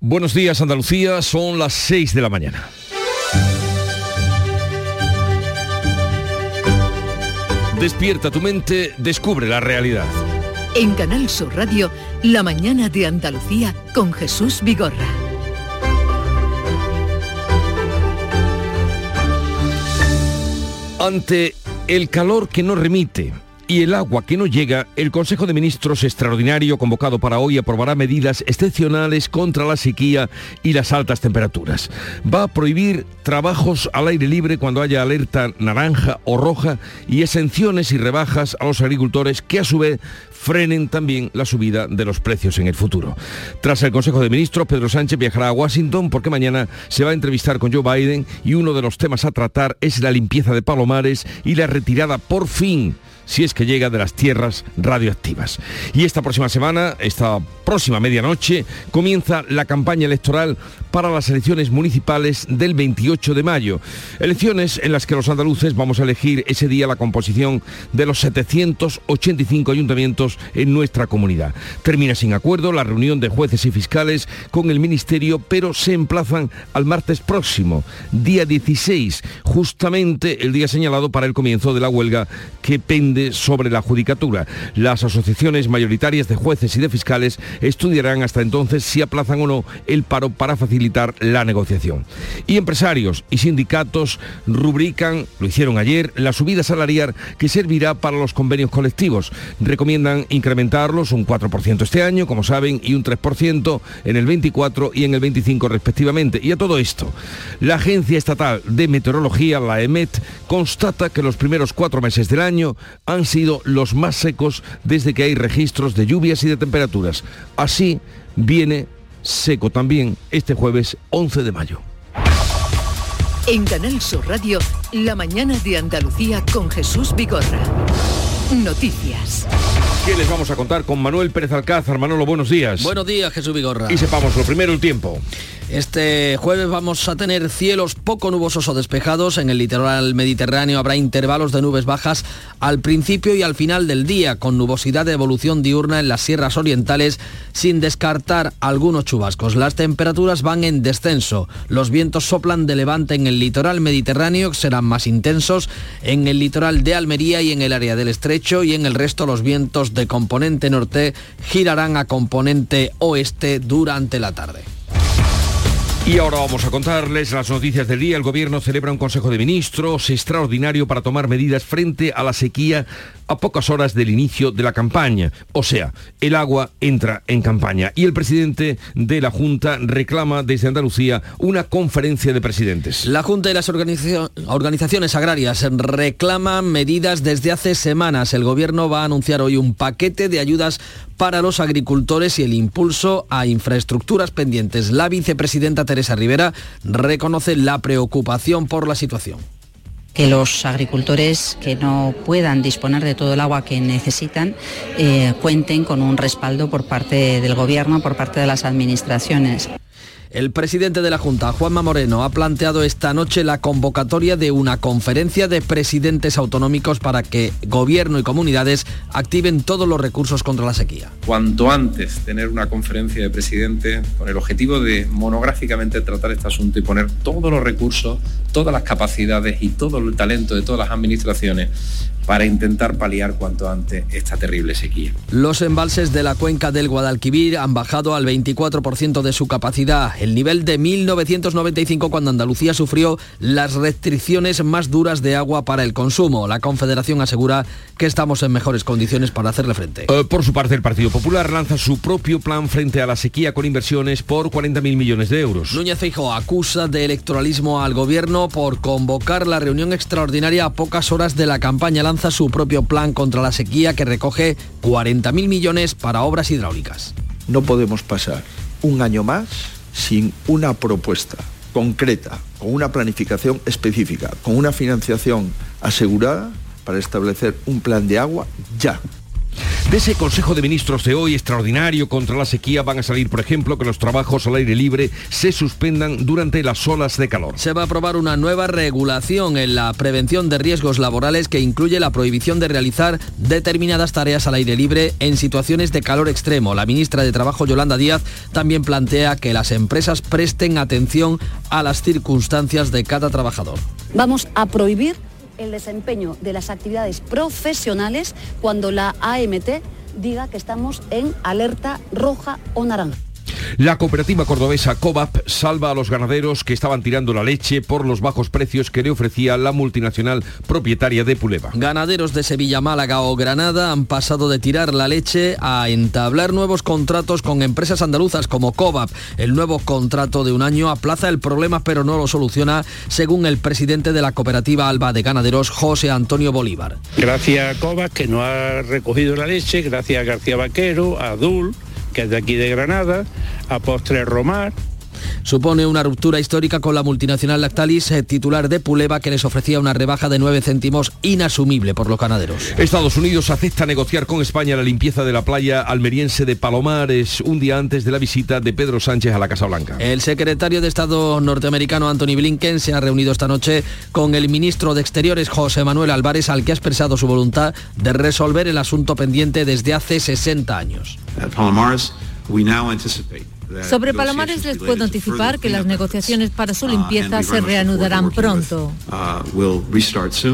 Buenos días Andalucía, son las 6 de la mañana. Despierta tu mente, descubre la realidad. En Canal Sur Radio, La mañana de Andalucía con Jesús Vigorra. Ante el calor que no remite, y el agua que no llega, el Consejo de Ministros extraordinario convocado para hoy aprobará medidas excepcionales contra la sequía y las altas temperaturas. Va a prohibir trabajos al aire libre cuando haya alerta naranja o roja y exenciones y rebajas a los agricultores que a su vez frenen también la subida de los precios en el futuro. Tras el Consejo de Ministros, Pedro Sánchez viajará a Washington porque mañana se va a entrevistar con Joe Biden y uno de los temas a tratar es la limpieza de palomares y la retirada por fin si es que llega de las tierras radioactivas. Y esta próxima semana, esta próxima medianoche, comienza la campaña electoral para las elecciones municipales del 28 de mayo. Elecciones en las que los andaluces vamos a elegir ese día la composición de los 785 ayuntamientos en nuestra comunidad. Termina sin acuerdo la reunión de jueces y fiscales con el Ministerio, pero se emplazan al martes próximo, día 16, justamente el día señalado para el comienzo de la huelga que pende sobre la judicatura. Las asociaciones mayoritarias de jueces y de fiscales estudiarán hasta entonces si aplazan o no el paro para facilitar la negociación. Y empresarios y sindicatos rubrican, lo hicieron ayer, la subida salarial que servirá para los convenios colectivos. Recomiendan incrementarlos un 4% este año, como saben, y un 3% en el 24 y en el 25 respectivamente. Y a todo esto, la Agencia Estatal de Meteorología, la EMET, constata que los primeros cuatro meses del año han sido los más secos desde que hay registros de lluvias y de temperaturas. Así viene seco también este jueves 11 de mayo. En Canal Sur Radio, la mañana de Andalucía con Jesús Vigorra. Noticias. ¿Qué les vamos a contar con Manuel Pérez Alcázar? Manolo, buenos días. Buenos días, Jesús Vigorra. Y sepamos lo primero, el tiempo. Este jueves vamos a tener cielos poco nubosos o despejados. En el litoral mediterráneo habrá intervalos de nubes bajas al principio y al final del día, con nubosidad de evolución diurna en las sierras orientales, sin descartar algunos chubascos. Las temperaturas van en descenso. Los vientos soplan de levante en el litoral mediterráneo, serán más intensos en el litoral de Almería y en el área del estrecho, y en el resto los vientos de componente norte girarán a componente oeste durante la tarde. Y ahora vamos a contarles las noticias del día. El Gobierno celebra un Consejo de Ministros extraordinario para tomar medidas frente a la sequía a pocas horas del inicio de la campaña. O sea, el agua entra en campaña. Y el presidente de la Junta reclama desde Andalucía una conferencia de presidentes. La Junta y las organizaciones agrarias reclaman medidas desde hace semanas. El Gobierno va a anunciar hoy un paquete de ayudas para los agricultores y el impulso a infraestructuras pendientes. La vicepresidenta Teresa Rivera reconoce la preocupación por la situación que los agricultores que no puedan disponer de todo el agua que necesitan eh, cuenten con un respaldo por parte del Gobierno, por parte de las administraciones. El presidente de la Junta, Juanma Moreno, ha planteado esta noche la convocatoria de una conferencia de presidentes autonómicos para que gobierno y comunidades activen todos los recursos contra la sequía. Cuanto antes tener una conferencia de presidentes con el objetivo de monográficamente tratar este asunto y poner todos los recursos, todas las capacidades y todo el talento de todas las administraciones para intentar paliar cuanto antes esta terrible sequía. Los embalses de la cuenca del Guadalquivir han bajado al 24% de su capacidad, el nivel de 1995 cuando Andalucía sufrió las restricciones más duras de agua para el consumo. La Confederación asegura que estamos en mejores condiciones para hacerle frente. Eh, por su parte, el Partido Popular lanza su propio plan frente a la sequía con inversiones por 40.000 millones de euros. Núñez Feijóo acusa de electoralismo al gobierno por convocar la reunión extraordinaria a pocas horas de la campaña su propio plan contra la sequía que recoge 40.000 millones para obras hidráulicas. No podemos pasar un año más sin una propuesta concreta, con una planificación específica, con una financiación asegurada para establecer un plan de agua ya. De ese Consejo de Ministros de hoy extraordinario contra la sequía van a salir, por ejemplo, que los trabajos al aire libre se suspendan durante las olas de calor. Se va a aprobar una nueva regulación en la prevención de riesgos laborales que incluye la prohibición de realizar determinadas tareas al aire libre en situaciones de calor extremo. La ministra de Trabajo, Yolanda Díaz, también plantea que las empresas presten atención a las circunstancias de cada trabajador. Vamos a prohibir el desempeño de las actividades profesionales cuando la AMT diga que estamos en alerta roja o naranja. La cooperativa cordobesa COVAP salva a los ganaderos que estaban tirando la leche por los bajos precios que le ofrecía la multinacional propietaria de Puleva. Ganaderos de Sevilla, Málaga o Granada han pasado de tirar la leche a entablar nuevos contratos con empresas andaluzas como COVAP. El nuevo contrato de un año aplaza el problema pero no lo soluciona, según el presidente de la cooperativa Alba de Ganaderos, José Antonio Bolívar. Gracias a COVAP que no ha recogido la leche, gracias a García Vaquero, a Dul, que es de aquí de Granada, a Postre Romar, Supone una ruptura histórica con la multinacional Lactalis, eh, titular de Puleva, que les ofrecía una rebaja de 9 céntimos inasumible por los ganaderos. Estados Unidos acepta negociar con España la limpieza de la playa almeriense de Palomares un día antes de la visita de Pedro Sánchez a la Casa Blanca. El secretario de Estado norteamericano Anthony Blinken se ha reunido esta noche con el ministro de Exteriores José Manuel Álvarez, al que ha expresado su voluntad de resolver el asunto pendiente desde hace 60 años. Sobre Palomares les puedo anticipar que las negociaciones para su limpieza se reanudarán pronto.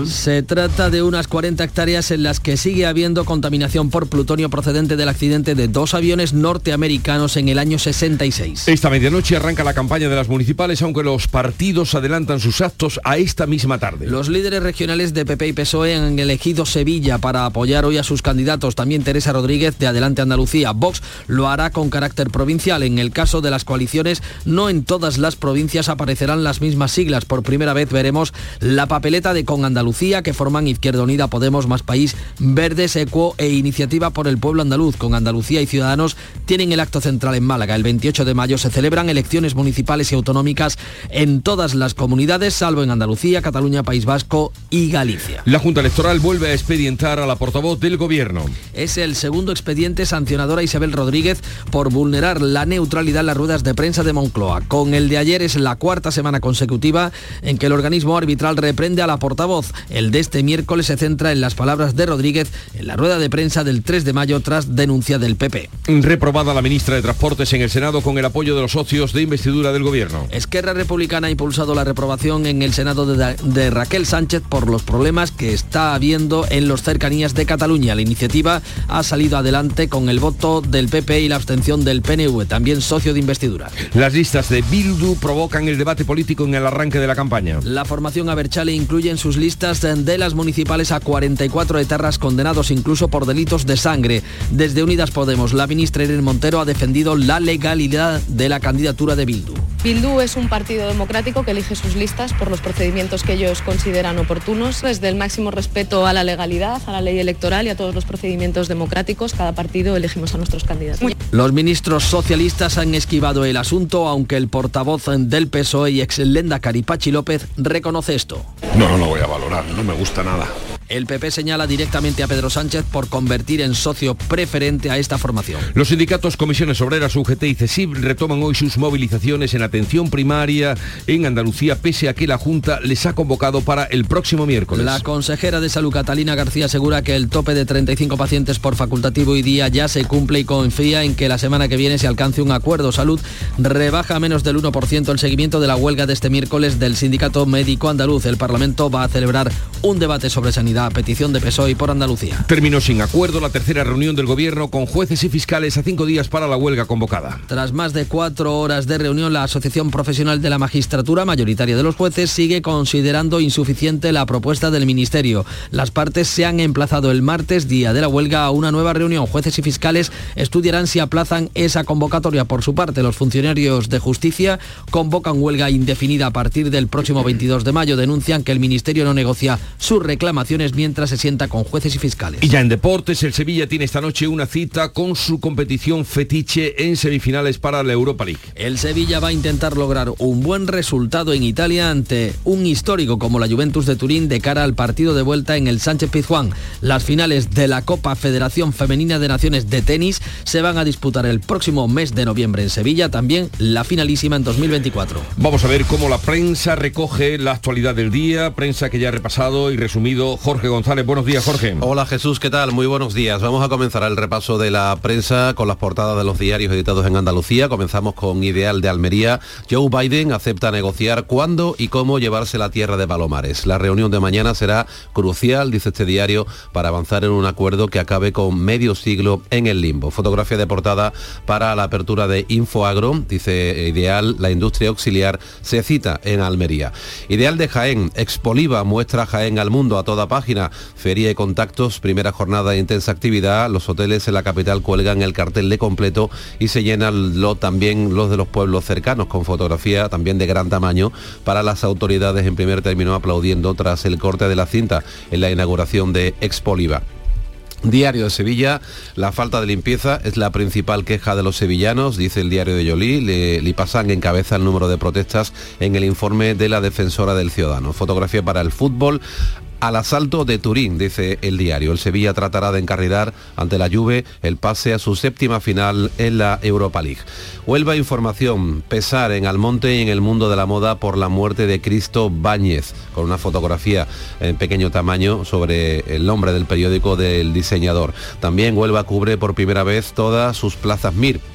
Se trata de unas 40 hectáreas en las que sigue habiendo contaminación por plutonio procedente del accidente de dos aviones norteamericanos en el año 66. Esta medianoche arranca la campaña de las municipales, aunque los partidos adelantan sus actos a esta misma tarde. Los líderes regionales de PP y PSOE han elegido Sevilla para apoyar hoy a sus candidatos. También Teresa Rodríguez de Adelante Andalucía. Vox lo hará con carácter provincial. En el caso de las coaliciones, no en todas las provincias aparecerán las mismas siglas. Por primera vez veremos la papeleta de Con Andalucía que forman Izquierda Unida, Podemos, Más País, Verdes, Ecuo e Iniciativa por el Pueblo Andaluz. Con Andalucía y Ciudadanos tienen el acto central en Málaga. El 28 de mayo se celebran elecciones municipales y autonómicas en todas las comunidades, salvo en Andalucía, Cataluña, País Vasco y Galicia. La Junta Electoral vuelve a expedientar a la portavoz del Gobierno. Es el segundo expediente sancionador a Isabel Rodríguez por vulnerar la neutralidad neutralidad las ruedas de prensa de Moncloa. Con el de ayer es la cuarta semana consecutiva en que el organismo arbitral reprende a la portavoz. El de este miércoles se centra en las palabras de Rodríguez en la rueda de prensa del 3 de mayo tras denuncia del PP. Reprobada la ministra de Transportes en el Senado con el apoyo de los socios de investidura del Gobierno. Esquerra Republicana ha impulsado la reprobación en el Senado de, de Raquel Sánchez por los problemas que está habiendo en los cercanías de Cataluña. La iniciativa ha salido adelante con el voto del PP y la abstención del PNV. También socio de investidura. Las listas de Bildu provocan el debate político en el arranque de la campaña. La formación Aberchale incluye en sus listas de las municipales a 44 etarras condenados incluso por delitos de sangre. Desde Unidas Podemos, la ministra Irene Montero ha defendido la legalidad de la candidatura de Bildu. Bildu es un partido democrático que elige sus listas por los procedimientos que ellos consideran oportunos. Desde el máximo respeto a la legalidad, a la ley electoral y a todos los procedimientos democráticos, cada partido elegimos a nuestros candidatos. Los ministros socialistas han esquivado el asunto, aunque el portavoz del PSOE y ex Lenda Caripachi López reconoce esto. No, no lo voy a valorar, no me gusta nada. El PP señala directamente a Pedro Sánchez por convertir en socio preferente a esta formación. Los sindicatos Comisiones Obreras, UGT y CESIB retoman hoy sus movilizaciones en atención primaria en Andalucía, pese a que la Junta les ha convocado para el próximo miércoles. La consejera de Salud, Catalina García, asegura que el tope de 35 pacientes por facultativo y día ya se cumple y confía en que la semana que viene se alcance un acuerdo. Salud rebaja menos del 1% el seguimiento de la huelga de este miércoles del Sindicato Médico Andaluz. El Parlamento va a celebrar un debate sobre sanidad petición de PSOE por Andalucía. Terminó sin acuerdo la tercera reunión del Gobierno con jueces y fiscales a cinco días para la huelga convocada. Tras más de cuatro horas de reunión, la Asociación Profesional de la Magistratura, mayoritaria de los jueces, sigue considerando insuficiente la propuesta del Ministerio. Las partes se han emplazado el martes, día de la huelga, a una nueva reunión. Jueces y fiscales estudiarán si aplazan esa convocatoria. Por su parte, los funcionarios de justicia convocan huelga indefinida a partir del próximo 22 de mayo. Denuncian que el Ministerio no negocia sus reclamaciones mientras se sienta con jueces y fiscales. Y ya en deportes, el Sevilla tiene esta noche una cita con su competición fetiche en semifinales para la Europa League. El Sevilla va a intentar lograr un buen resultado en Italia ante un histórico como la Juventus de Turín de cara al partido de vuelta en el Sánchez Pizjuán. Las finales de la Copa Federación Femenina de Naciones de Tenis se van a disputar el próximo mes de noviembre en Sevilla, también la finalísima en 2024. Vamos a ver cómo la prensa recoge la actualidad del día, prensa que ya ha repasado y resumido Jorge González. Buenos días, Jorge. Hola Jesús, ¿qué tal? Muy buenos días. Vamos a comenzar el repaso de la prensa con las portadas de los diarios editados en Andalucía. Comenzamos con Ideal de Almería. Joe Biden acepta negociar cuándo y cómo llevarse la tierra de Palomares. La reunión de mañana será crucial, dice este diario, para avanzar en un acuerdo que acabe con medio siglo en el limbo. Fotografía de portada para la apertura de Infoagro, dice Ideal, la industria auxiliar se cita en Almería. Ideal de Jaén, Expoliva muestra Jaén al mundo a toda página. Feria y contactos, primera jornada de intensa actividad. Los hoteles en la capital cuelgan el cartel de completo y se llenan lo, también los de los pueblos cercanos con fotografía también de gran tamaño para las autoridades en primer término aplaudiendo tras el corte de la cinta en la inauguración de Expoliva. Diario de Sevilla, la falta de limpieza es la principal queja de los sevillanos, dice el diario de Yolí. Lipasang encabeza el número de protestas en el informe de la defensora del ciudadano. Fotografía para el fútbol al asalto de Turín, dice el diario. El Sevilla tratará de encarrilar ante la Juve el pase a su séptima final en la Europa League. Huelva Información, pesar en Almonte y en el mundo de la moda por la muerte de Cristo Báñez, con una fotografía en pequeño tamaño sobre el nombre del periódico del diseñador. También Huelva cubre por primera vez todas sus plazas MIR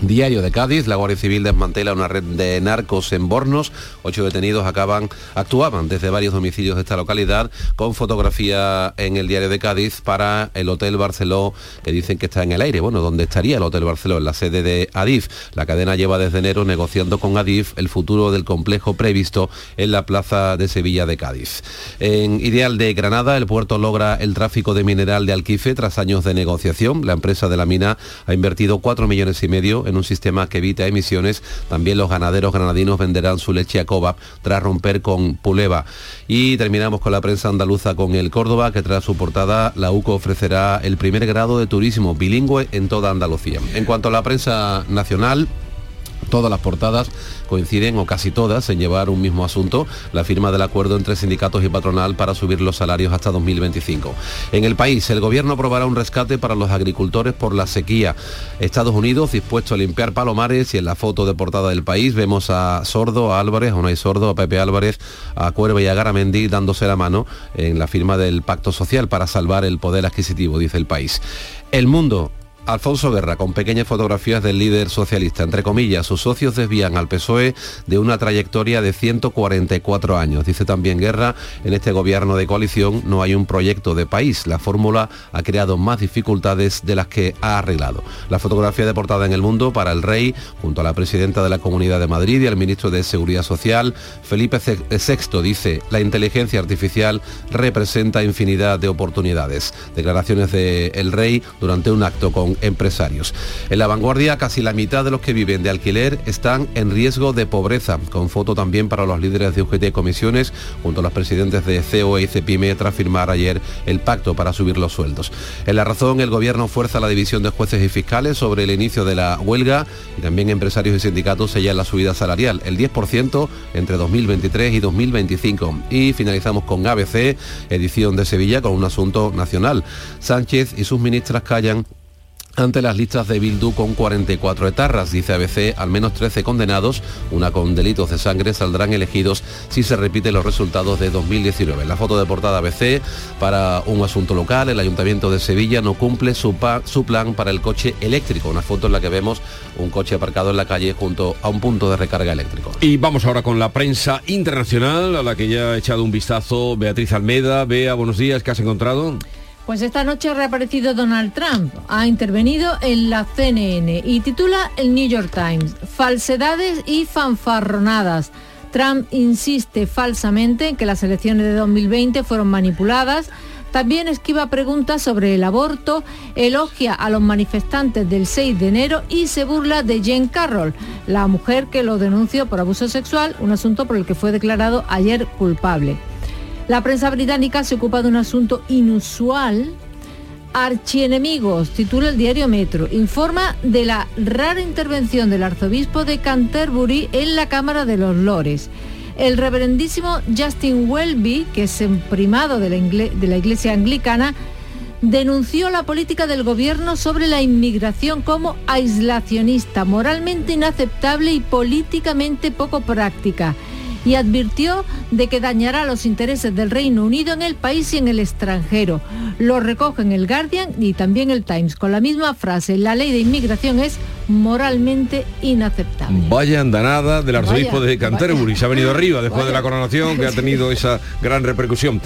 Diario de Cádiz, la Guardia Civil desmantela una red de narcos en Bornos. Ocho detenidos acaban, actuaban desde varios domicilios de esta localidad con fotografía en el Diario de Cádiz para el Hotel Barceló, que dicen que está en el aire. Bueno, ¿dónde estaría el Hotel Barceló? En la sede de Adif. La cadena lleva desde enero negociando con Adif el futuro del complejo previsto en la plaza de Sevilla de Cádiz. En Ideal de Granada, el puerto logra el tráfico de mineral de Alquife tras años de negociación. La empresa de la mina ha invertido 4 millones y medio en un sistema que evita emisiones. También los ganaderos granadinos venderán su leche a Coba tras romper con Puleva. Y terminamos con la prensa andaluza con el Córdoba, que tras su portada la UCO ofrecerá el primer grado de turismo bilingüe en toda Andalucía. En cuanto a la prensa nacional, todas las portadas coinciden, o casi todas, en llevar un mismo asunto, la firma del acuerdo entre sindicatos y patronal para subir los salarios hasta 2025. En el país, el gobierno aprobará un rescate para los agricultores por la sequía. Estados Unidos dispuesto a limpiar palomares y en la foto de portada del país vemos a Sordo, a Álvarez, o no hay Sordo, a Pepe Álvarez, a Cuerva y a Garamendi dándose la mano en la firma del pacto social para salvar el poder adquisitivo, dice el país. El mundo Alfonso Guerra, con pequeñas fotografías del líder socialista. Entre comillas, sus socios desvían al PSOE de una trayectoria de 144 años. Dice también Guerra, en este gobierno de coalición no hay un proyecto de país. La fórmula ha creado más dificultades de las que ha arreglado. La fotografía de portada en el mundo para el rey, junto a la presidenta de la Comunidad de Madrid y al ministro de Seguridad Social, Felipe VI, dice, la inteligencia artificial representa infinidad de oportunidades. Declaraciones del rey durante un acto con empresarios. En la vanguardia, casi la mitad de los que viven de alquiler están en riesgo de pobreza, con foto también para los líderes de UGT y comisiones, junto a los presidentes de COE y CEPIME, tras firmar ayer el pacto para subir los sueldos. En la razón, el gobierno fuerza la división de jueces y fiscales sobre el inicio de la huelga y también empresarios y sindicatos sellan la subida salarial, el 10% entre 2023 y 2025. Y finalizamos con ABC, edición de Sevilla, con un asunto nacional. Sánchez y sus ministras callan ante las listas de Bildu con 44 etarras. Dice ABC, al menos 13 condenados, una con delitos de sangre, saldrán elegidos si se repiten los resultados de 2019. La foto de portada ABC para un asunto local, el Ayuntamiento de Sevilla no cumple su, plan para el coche eléctrico. Una foto en la que vemos un coche aparcado en la calle junto a un punto de recarga eléctrico. Y vamos ahora con la prensa internacional, a la que ya ha echado un vistazo Beatriz Almeda. Bea, buenos días, ¿qué has encontrado? Pues esta noche ha reaparecido Donald Trump, ha intervenido en la CNN y titula el New York Times, Falsedades y fanfarronadas. Trump insiste falsamente en que las elecciones de 2020 fueron manipuladas. También esquiva preguntas sobre el aborto, elogia a los manifestantes del 6 de enero y se burla de Jane Carroll, la mujer que lo denunció por abuso sexual, un asunto por el que fue declarado ayer culpable. La prensa británica se ocupa de un asunto inusual. Archienemigos, titula el diario Metro, informa de la rara intervención del arzobispo de Canterbury en la Cámara de los Lores. El reverendísimo Justin Welby, que es un primado de la, de la Iglesia Anglicana, denunció la política del gobierno sobre la inmigración como aislacionista, moralmente inaceptable y políticamente poco práctica y advirtió de que dañará los intereses del Reino Unido en el país y en el extranjero. Lo recogen el Guardian y también el Times con la misma frase, la ley de inmigración es moralmente inaceptable. Vaya andanada del arzobispo de Canterbury, se ha venido arriba después de la coronación que ha tenido esa gran repercusión.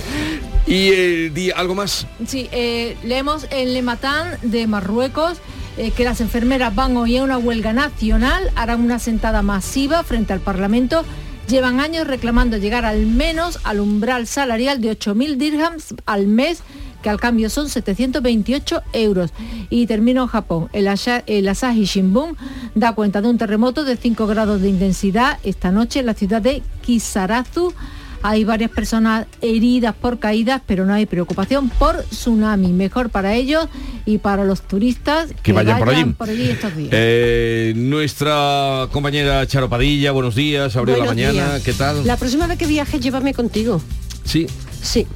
¿Y el día algo más? Sí, eh, leemos en Le Matan de Marruecos eh, que las enfermeras van hoy a una huelga nacional, harán una sentada masiva frente al Parlamento llevan años reclamando llegar al menos al umbral salarial de 8.000 dirhams al mes que al cambio son 728 euros. Y termino en Japón. El, el Asahi Shimbun da cuenta de un terremoto de 5 grados de intensidad esta noche en la ciudad de Kisarazu hay varias personas heridas por caídas, pero no hay preocupación por tsunami. Mejor para ellos y para los turistas que, vayan, por allí. estos días. Eh, nuestra compañera Charo Padilla, buenos días, abrió la mañana, ¿qué tal? La próxima vez que viajes, llévame contigo. Sí. Sí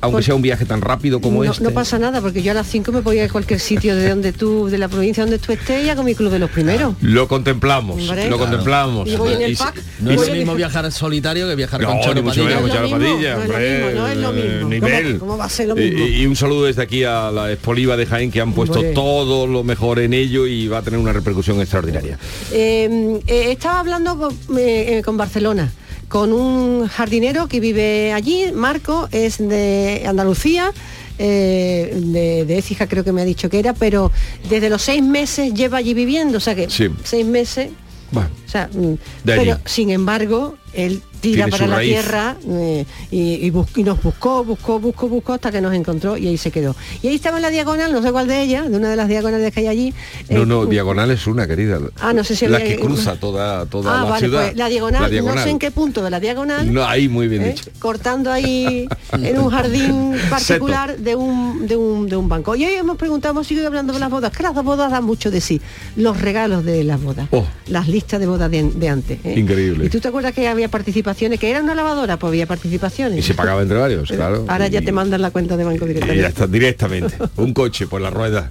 aunque sea un viaje tan rápido como no, este. No pasa nada, porque yo a las 5 me voy a cualquier sitio de donde tú, de la provincia donde tú estés y hago mi club de los primeros. Lo contemplamos, lo contemplamos. no es lo mismo viajar solitario que viajar con Charo Padilla. no es lo mismo. Nivel. ¿Cómo, va a ser lo mismo? Y, un saludo desde aquí a la Espoliva de Jaén que han puesto todo lo mejor en ello y va a tener una repercusión extraordinaria. Eh, eh, estaba hablando con, eh, con Barcelona con un jardinero que vive allí, Marco, es de Andalucía, eh, de, de, Écija creo que me ha dicho que era, pero desde los seis meses lleva allí viviendo, o sea que seis meses. Bueno, sea, mm, pero sin embargo, él tira para la tierra eh, y, nos buscó, buscó, buscó, buscó hasta que nos encontró y ahí se quedó. Y ahí estaba en la diagonal, no sé cuál de ellas, de una de las diagonales que hay allí. No, no, eh, diagonal es una, querida. Ah, no sé si La que cruza toda, toda ah, la ciudad. Pues, la, diagonal, no sé en qué punto de la diagonal. No, ahí muy bien ¿eh? dicho. Cortando ahí en un jardín particular de un, de un, de un banco. Y hoy hemos preguntado, hemos seguido hablando de las bodas, que las bodas dan mucho de sí. Los regalos de las bodas. Oh. Las listas de bodas de, antes. Increíble. ¿Y tú te acuerdas que había participaciones, que era una lavadora, pues había participaciones. Y se pagaba entre varios, claro. Ahora ya te mandan la cuenta de banco directamente. ya está, directamente. Un coche por la rueda.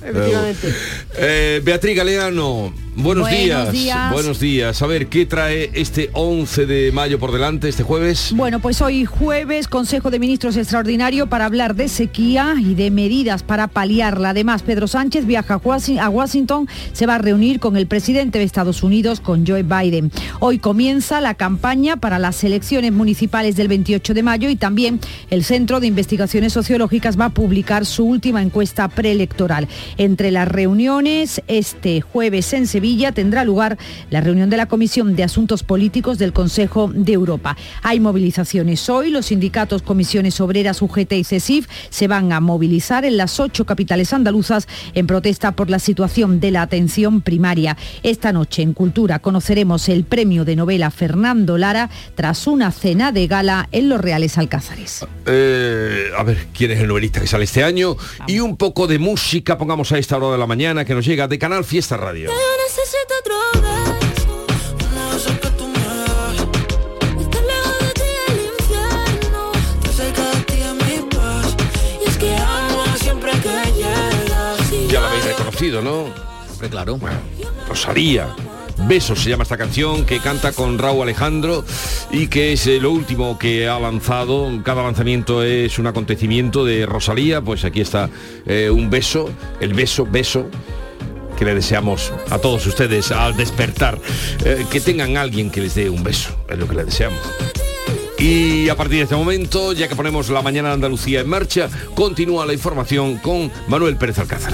Eh, Beatriz Galeano, Buenos, días, Buenos días. A ver, ¿qué trae este 11 de mayo por delante, este jueves? Bueno, pues hoy jueves, Consejo de Ministros extraordinario para hablar de sequía y de medidas para paliarla. Además, Pedro Sánchez viaja a Washington, se va a reunir con el presidente de Estados Unidos, con Joe Biden. Hoy comienza la campaña para las elecciones municipales del 28 de mayo y también el Centro de Investigaciones Sociológicas va a publicar su última encuesta preelectoral. Entre las reuniones, este jueves en Sevilla, tendrá lugar la reunión de la Comisión de Asuntos Políticos del Consejo de Europa. Hay movilizaciones hoy, los sindicatos Comisiones Obreras, UGT y CESIF se van a movilizar en las ocho capitales andaluzas en protesta por la situación de la atención primaria. Esta noche en Cultura conoceremos el premio de novela Fernando Lara tras una cena de gala en Los Reales Alcázares. Eh, a ver, ¿quién es el novelista que sale este año? Y un poco de música, pongamos a esta hora de la mañana que nos llega de Canal Fiesta Radio. Ya la habéis reconocido, ¿no? Hombre, claro. Bueno, Rosalía. Besos se llama esta canción que canta con Raúl Alejandro y que es eh, lo último que ha lanzado. Cada lanzamiento es un acontecimiento de Rosalía, pues aquí está eh, un beso, el beso, beso que le deseamos a todos ustedes al despertar. Eh, que tengan alguien que les dé un beso, es lo que le deseamos. Y a partir de este momento, ya que ponemos la mañana de Andalucía en marcha, continúa la información con Manuel Pérez Alcázar.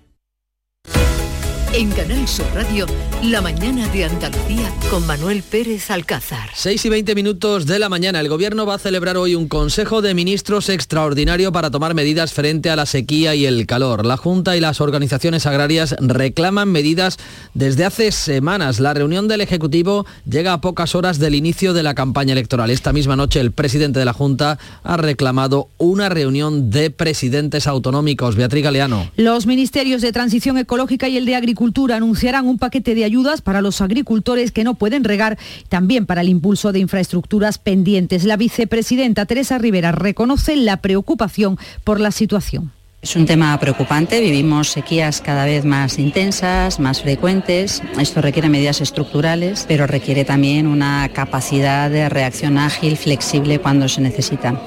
En Canal Sur Radio, La mañana de Andalucía con Manuel Pérez Alcázar. 6 y 20 minutos de la mañana. El gobierno va a celebrar hoy un Consejo de Ministros extraordinario para tomar medidas frente a la sequía y el calor. La Junta y las organizaciones agrarias reclaman medidas desde hace semanas. La reunión del Ejecutivo llega a pocas horas del inicio de la campaña electoral. Esta misma noche el presidente de la Junta ha reclamado una reunión de presidentes autonómicos. Beatriz Galeano. Los ministerios de Transición Ecológica y el de Agricultura anunciarán un paquete de ayudas para los agricultores que no pueden regar, también para el impulso de infraestructuras pendientes. La vicepresidenta Teresa Rivera reconoce la preocupación por la situación. Es un tema preocupante, vivimos sequías cada vez más intensas, más frecuentes. Esto requiere medidas estructurales, pero requiere también una capacidad de reacción ágil, flexible cuando se necesita.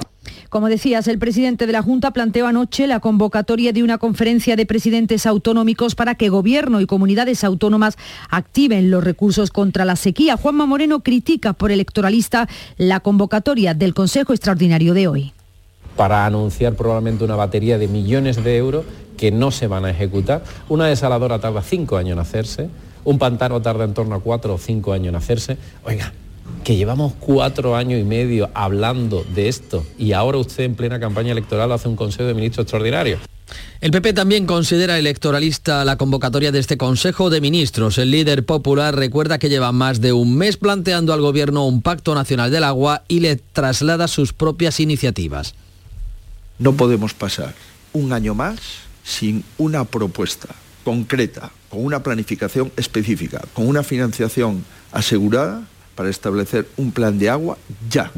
Como decías, el presidente de la Junta planteó anoche la convocatoria de una conferencia de presidentes autonómicos para que gobierno y comunidades autónomas activen los recursos contra la sequía. Juanma Moreno critica por electoralista la convocatoria del Consejo Extraordinario de hoy. Para anunciar probablemente una batería de millones de euros que no se van a ejecutar. Una desaladora tarda cinco años en hacerse, un pantano tarda en torno a cuatro o cinco años en hacerse. Oiga, que llevamos cuatro años y medio hablando de esto y ahora usted en plena campaña electoral hace un Consejo de Ministros extraordinario. El PP también considera electoralista la convocatoria de este Consejo de Ministros. El líder popular recuerda que lleva más de un mes planteando al Gobierno un pacto nacional del agua y le traslada sus propias iniciativas. No podemos pasar un año más sin una propuesta concreta, con una planificación específica, con una financiación asegurada para establecer un plan de agua ya.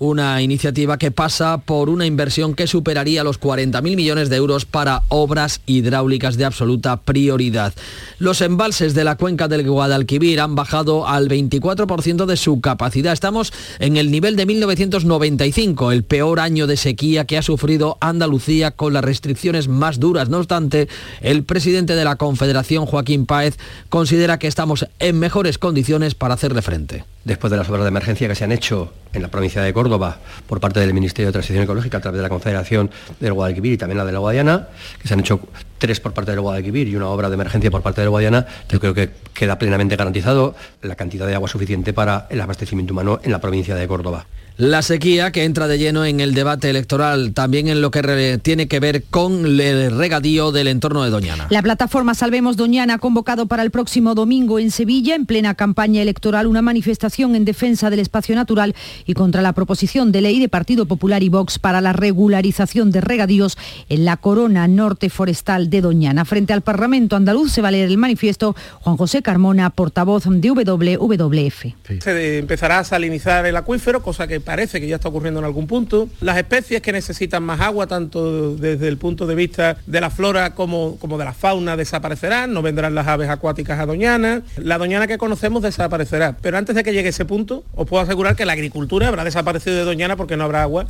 Una iniciativa que pasa por una inversión que superaría los 40.000 millones de euros para obras hidráulicas de absoluta prioridad. Los embalses de la cuenca del Guadalquivir han bajado al 24% de su capacidad. Estamos en el nivel de 1995, el peor año de sequía que ha sufrido Andalucía con las restricciones más duras. No obstante, el presidente de la Confederación, Joaquín Páez, considera que estamos en mejores condiciones para hacerle frente después de las obras de emergencia que se han hecho en la provincia de Córdoba por parte del Ministerio de Transición Ecológica a través de la Confederación del Guadalquivir y también la de la Guadiana, que se han hecho tres por parte del Guadalquivir y una obra de emergencia por parte del Guadiana, yo creo que queda plenamente garantizado la cantidad de agua suficiente para el abastecimiento humano en la provincia de Córdoba. La sequía que entra de lleno en el debate electoral, también en lo que tiene que ver con el regadío del entorno de Doñana. La plataforma Salvemos Doñana ha convocado para el próximo domingo en Sevilla, en plena campaña electoral, una manifestación en defensa del espacio natural y contra la proposición de ley de Partido Popular y Vox para la regularización de regadíos en la corona norte forestal de Doñana. Frente al Parlamento andaluz se va a leer el manifiesto Juan José Carmona, portavoz de WWF. Se empezará a salinizar el acuífero, cosa que parece que ya está ocurriendo en algún punto. Las especies que necesitan más agua, tanto desde el punto de vista de la flora como, como de la fauna, desaparecerán, no vendrán las aves acuáticas a Doñana. La Doñana que conocemos desaparecerá. Pero antes de que llegue ese punto, os puedo asegurar que la agricultura habrá desaparecido de Doñana porque no habrá agua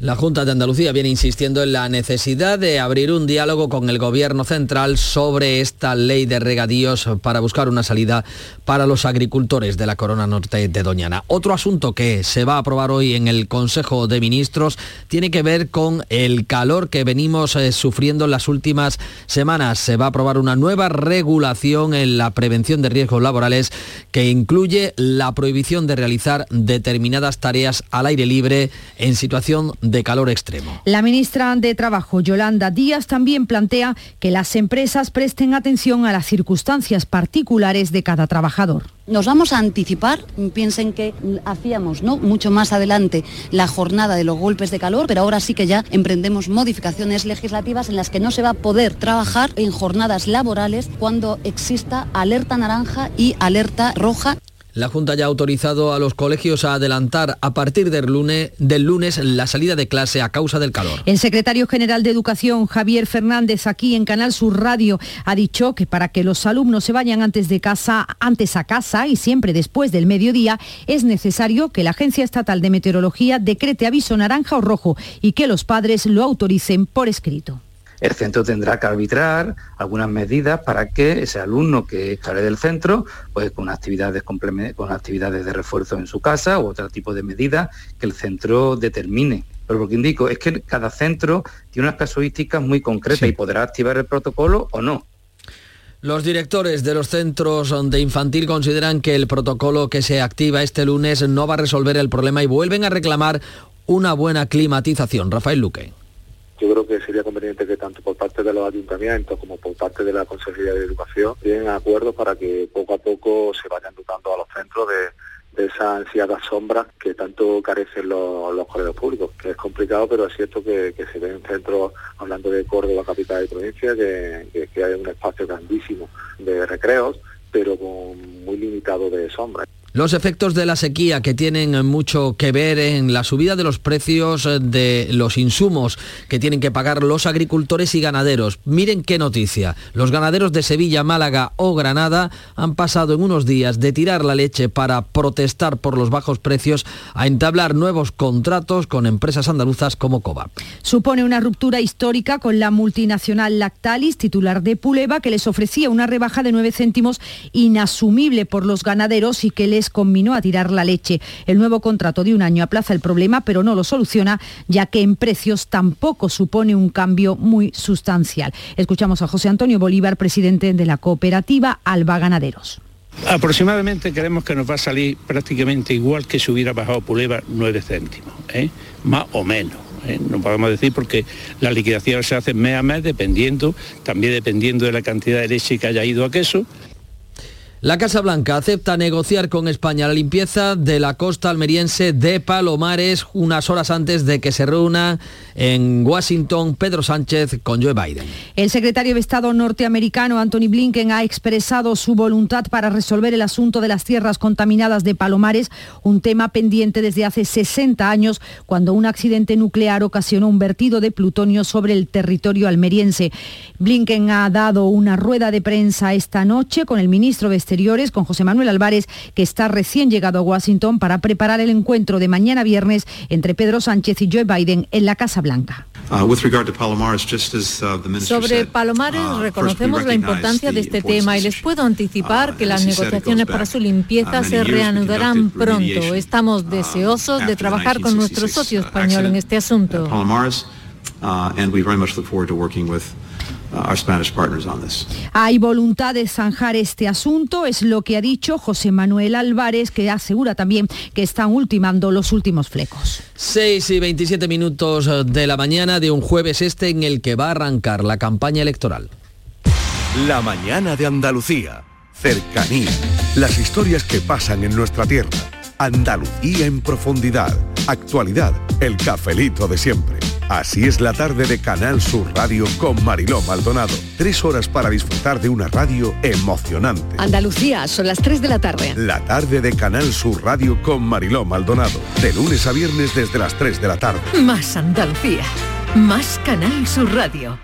la Junta de Andalucía viene insistiendo en la necesidad de abrir un diálogo con el Gobierno central sobre esta ley de regadíos para buscar una salida para los agricultores de la Corona Norte de Doñana. Otro asunto que se va a aprobar hoy en el Consejo de Ministros tiene que ver con el calor que venimos eh, sufriendo en las últimas semanas. Se va a aprobar una nueva regulación en la prevención de riesgos laborales que incluye la prohibición de realizar determinadas tareas al aire libre en situación de calor extremo. La ministra de Trabajo, Yolanda Díaz, también plantea que las empresas presten atención a las circunstancias particulares de cada trabajador. Nos vamos a anticipar, piensen que hacíamos ¿no? mucho más adelante la jornada de los golpes de calor, pero ahora sí que ya emprendemos modificaciones legislativas en las que no se va a poder trabajar en jornadas laborales cuando exista alerta naranja y alerta roja La Junta ya ha autorizado a los colegios a adelantar a partir del lunes, la salida de clase a causa del calor. El secretario general de Educación, Javier Fernández, aquí en Canal Sur Radio, ha dicho que para que los alumnos se vayan antes de casa, antes a casa y siempre después del mediodía, es necesario que la Agencia Estatal de Meteorología decrete aviso naranja o rojo y que los padres lo autoricen por escrito. El centro tendrá que arbitrar algunas medidas para que ese alumno que sale del centro, pues con actividades, con actividades de refuerzo en su casa u otro tipo de medidas que el centro determine. Pero lo que indico es que cada centro tiene unas casuísticas muy concretas y podrá activar el protocolo o no. Los directores de los centros de infantil consideran que el protocolo que se activa este lunes no va a resolver el problema y vuelven a reclamar una buena climatización. Rafael Luque yo creo que sería conveniente que tanto por parte de los ayuntamientos como por parte de la Consejería de Educación lleguen acuerdos para que poco a poco se vayan dotando a los centros de, de esa ansiada sombra que tanto carecen los, los colegios públicos, que es complicado, pero es cierto que, se ven centros, hablando de Córdoba, capital y provincia, que, que hay un espacio grandísimo de recreos, pero con muy limitado de sombra. Los efectos de la sequía que tienen mucho que ver en la subida de los precios de los insumos que tienen que pagar los agricultores y ganaderos. Miren qué noticia. Los ganaderos de Sevilla, Málaga o Granada han pasado en unos días de tirar la leche para protestar por los bajos precios a entablar nuevos contratos con empresas andaluzas como Coba. Supone una ruptura histórica con la multinacional Lactalis, titular de Puleva, que les ofrecía una rebaja de 9 céntimos inasumible por los ganaderos y que les combinó a tirar la leche. El nuevo contrato de un año aplaza el problema, pero no lo soluciona, ya que en precios tampoco supone un cambio muy sustancial. Escuchamos a José Antonio Bolívar, presidente de la cooperativa Alba Ganaderos. Aproximadamente creemos que nos va a salir prácticamente igual que si hubiera bajado Puleva 9 céntimos, ¿eh? más o menos. ¿eh? no podemos decir porque la liquidación se hace mes a mes dependiendo, también dependiendo de la cantidad de leche que haya ido a queso la Casa Blanca acepta negociar con España la limpieza de la costa almeriense de Palomares unas horas antes de que se reúna en Washington Pedro Sánchez con Joe Biden. El secretario de Estado norteamericano Anthony Blinken ha expresado su voluntad para resolver el asunto de las tierras contaminadas de Palomares, un tema pendiente desde hace 60 años cuando un accidente nuclear ocasionó un vertido de plutonio sobre el territorio almeriense. Blinken ha dado una rueda de prensa esta noche con el ministro de Exteriores, con José Manuel Álvarez, que está recién llegado a Washington para preparar el encuentro de mañana viernes entre Pedro Sánchez y Joe Biden en la Casa Blanca. Uh, uh, Sobre Palomares uh, reconocemos la importancia de este tema y les puedo anticipar que las negociaciones para su limpieza se reanudarán pronto. Estamos deseosos de trabajar con nuestro socio español en este asunto. Hay voluntad de zanjar este asunto, es lo que ha dicho José Manuel Álvarez, que asegura también que están ultimando los últimos flecos. 6 y 27 minutos de la mañana de un jueves este en el que va a arrancar la campaña electoral. La mañana de Andalucía. Cercanía. Las historias que pasan en nuestra tierra. Andalucía en profundidad. Actualidad. El cafelito de siempre. Así es la tarde de Canal Sur Radio con Mariló Maldonado. Tres horas para disfrutar de una radio emocionante. Andalucía, son las 3 de la tarde. La tarde de Canal Sur Radio con Mariló Maldonado. De lunes a viernes desde las 3 de la tarde. Más Andalucía. Más Canal Sur Radio.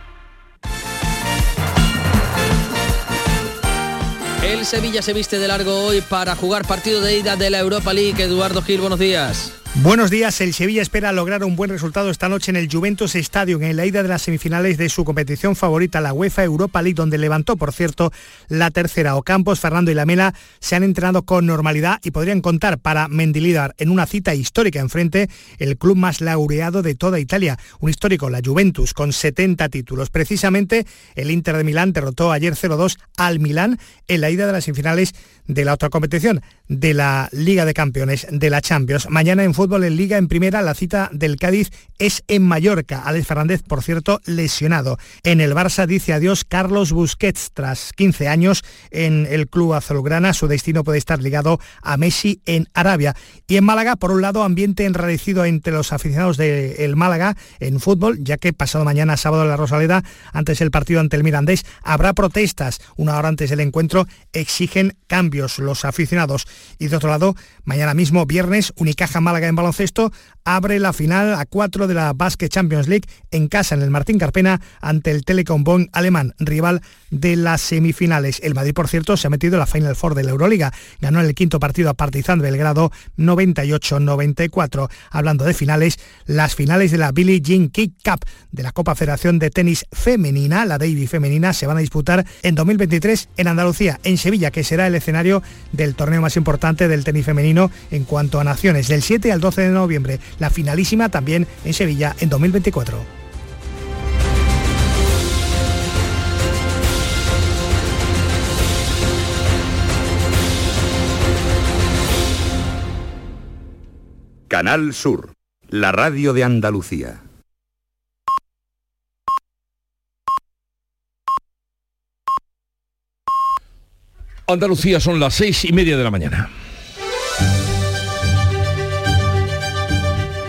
El Sevilla se viste de largo hoy para jugar partido de ida de la Europa League. Eduardo Gil, buenos días. Buenos días, el Sevilla espera lograr un buen resultado esta noche en el Juventus Stadium en la ida de las semifinales de su competición favorita, la UEFA Europa League, donde levantó, por cierto, la tercera. Ocampos, Fernando y Lamela se han entrenado con normalidad y podrían contar para Mendilidar en una cita histórica enfrente el club más laureado de toda Italia, un histórico, la Juventus, con 70 títulos. Precisamente el Inter de Milán derrotó ayer 0-2 al Milán en la ida de las semifinales de la otra competición, de la Liga de Campeones, de la Champions. Mañana en fútbol en Liga en Primera, la cita del Cádiz es en Mallorca. Alex Fernández, por cierto, lesionado. En el Barça dice adiós Carlos Busquets tras 15 años en el club azulgrana. Su destino puede estar ligado a Messi en Arabia. Y en Málaga, por un lado, ambiente enrarecido entre los aficionados del Málaga en fútbol, ya que pasado mañana, sábado en la Rosaleda, antes del partido ante el Mirandés, habrá protestas. Una hora antes del encuentro exigen cambios los aficionados. Y de otro lado, mañana mismo, viernes, Unicaja Málaga en baloncesto abre la final a 4 de la Basque Champions League en casa en el Martín Carpena ante el Telecom Bonn alemán, rival de las semifinales. El Madrid, por cierto, se ha metido en la Final Four de la Euroliga. Ganó en el quinto partido a Partizan Belgrado 98-94. Hablando de finales, las finales de la Billie Jean King Cup de la Copa Federación de Tenis Femenina, la Davy Femenina, se van a disputar en 2023 en Andalucía, en Sevilla, que será el escenario del torneo más importante del tenis femenino en cuanto a naciones, del 7 al 12 de noviembre. La finalísima también en Sevilla en 2024. Canal Sur, la radio de Andalucía. Andalucía son las seis y media de la mañana.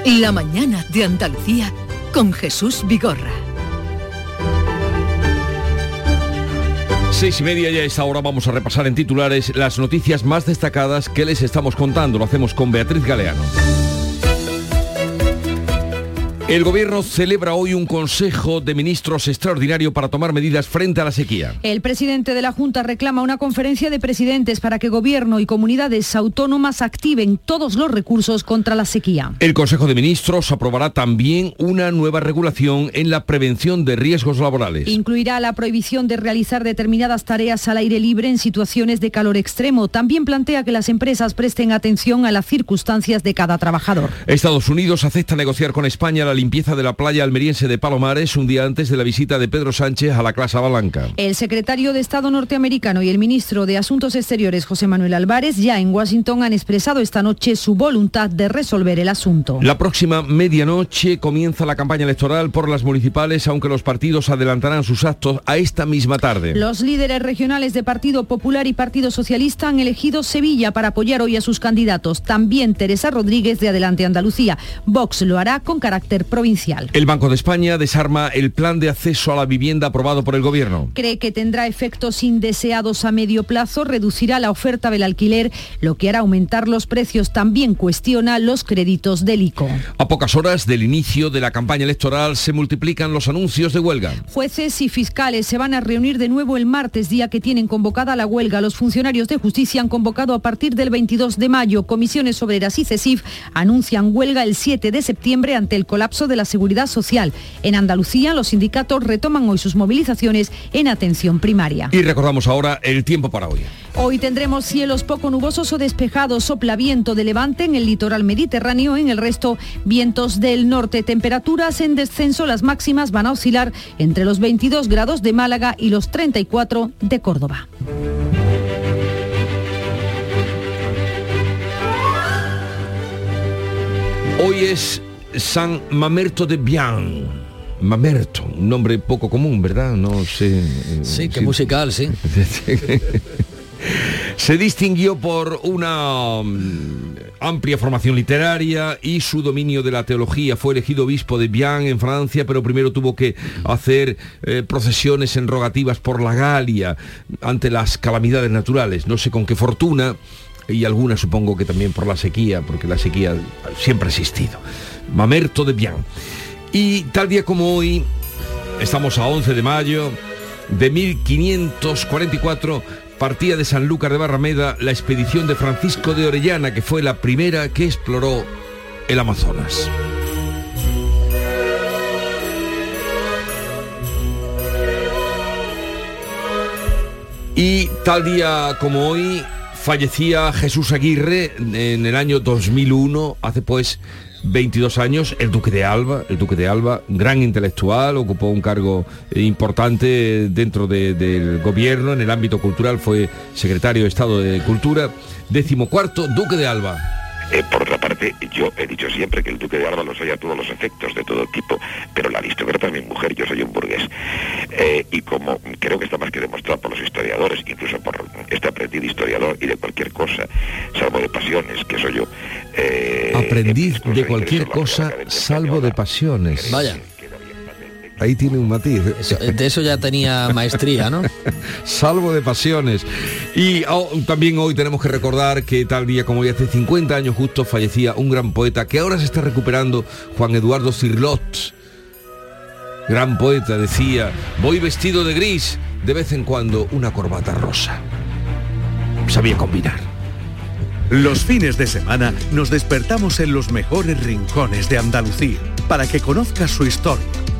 La mañana de Andalucía con Jesús Vigorra. Seis y media ya es ahora vamos a repasar en titulares las noticias más destacadas que les estamos contando. Lo hacemos con Beatriz Galeano. El gobierno celebra hoy un consejo de ministros extraordinario para tomar medidas frente a la sequía. El presidente de la Junta reclama una conferencia de presidentes para que gobierno y comunidades autónomas activen todos los recursos contra la sequía. El Consejo de Ministros aprobará también una nueva regulación en la prevención de riesgos laborales. Incluirá la prohibición de realizar determinadas tareas al aire libre en situaciones de calor extremo. También plantea que las empresas presten atención a las circunstancias de cada trabajador. Estados Unidos acepta negociar con España la limpieza de la playa almeriense de Palomares un día antes de la visita de Pedro Sánchez a la Casa Blanca. El secretario de Estado norteamericano y el ministro de Asuntos Exteriores, José Manuel Álvarez, ya en Washington han expresado esta noche su voluntad de resolver el asunto. La próxima medianoche comienza la campaña electoral por las municipales, aunque los partidos adelantarán sus actos a esta misma tarde. Los líderes regionales de Partido Popular y Partido Socialista han elegido Sevilla para apoyar hoy a sus candidatos. También Teresa Rodríguez de Adelante Andalucía. Vox lo hará con carácter provincial. El Banco de España desarma el plan de acceso a la vivienda aprobado por el Gobierno. Cree que tendrá efectos indeseados a medio plazo, reducirá la oferta del alquiler, lo que hará aumentar los precios. También cuestiona los créditos del ICO. A pocas horas del inicio de la campaña electoral se multiplican los anuncios de huelga. Jueces y fiscales se van a reunir de nuevo el martes, día que tienen convocada la huelga. Los funcionarios de justicia han convocado a partir del 22 de mayo. Comisiones Obreras y CESIF anuncian huelga el 7 de septiembre ante el colapso de la seguridad social. En Andalucía, los sindicatos retoman hoy sus movilizaciones en atención primaria. Y recordamos ahora el tiempo para hoy. Hoy tendremos cielos poco nubosos o despejados, sopla viento de levante en el litoral mediterráneo, en el resto vientos del norte, temperaturas en descenso, las máximas van a oscilar entre los 22 grados de Málaga y los 34 de Córdoba. Hoy es San Mamerto de Bian. Mamerto, un nombre poco común, ¿verdad? No sé. eh, Sí, que musical, sí. Se distinguió por una mm, amplia formación literaria y su dominio de la teología. Fue elegido obispo de Bian en Francia, pero primero tuvo que hacer eh, procesiones en rogativas por la Galia ante las calamidades naturales. No sé con qué fortuna y algunas supongo que también por la sequía, porque la sequía siempre ha existido. Mamerto de Bian. Y tal día como hoy, estamos a 11 de mayo de 1544, partía de Sanlúcar de Barrameda la expedición de Francisco de Orellana, que fue la primera que exploró el Amazonas. Y tal día como hoy fallecía Jesús Aguirre en el año 2001, hace pues 22 años, el duque de Alba, el duque de Alba, gran intelectual, ocupó un cargo importante dentro de- del gobierno, en el ámbito cultural fue secretario de Estado de Cultura, decimocuarto duque de Alba. Eh, por otra parte, yo he dicho siempre que el duque de Alba los a todos los efectos de todo tipo, pero la aristócrata es mi mujer, yo soy un burgués. Eh, y como creo que está más que demostrado por los historiadores, incluso por este aprendiz historiador y de cualquier cosa, salvo de pasiones, que soy yo. Eh, aprendiz de cualquier cosa, salvo de pasiones. Vaya. Ahí tiene un matiz. de eso ya tenía maestría, ¿no? Salvo de pasiones. Y oh, también hoy tenemos que recordar que tal día como hoy, hace 50 años justo, fallecía un gran poeta que ahora se está recuperando, Juan Eduardo Cirlot. Gran poeta, decía, voy vestido de gris, de vez en cuando una corbata rosa. Sabía combinar. Los fines de semana nos despertamos en los mejores rincones de Andalucía para que conozcas su historia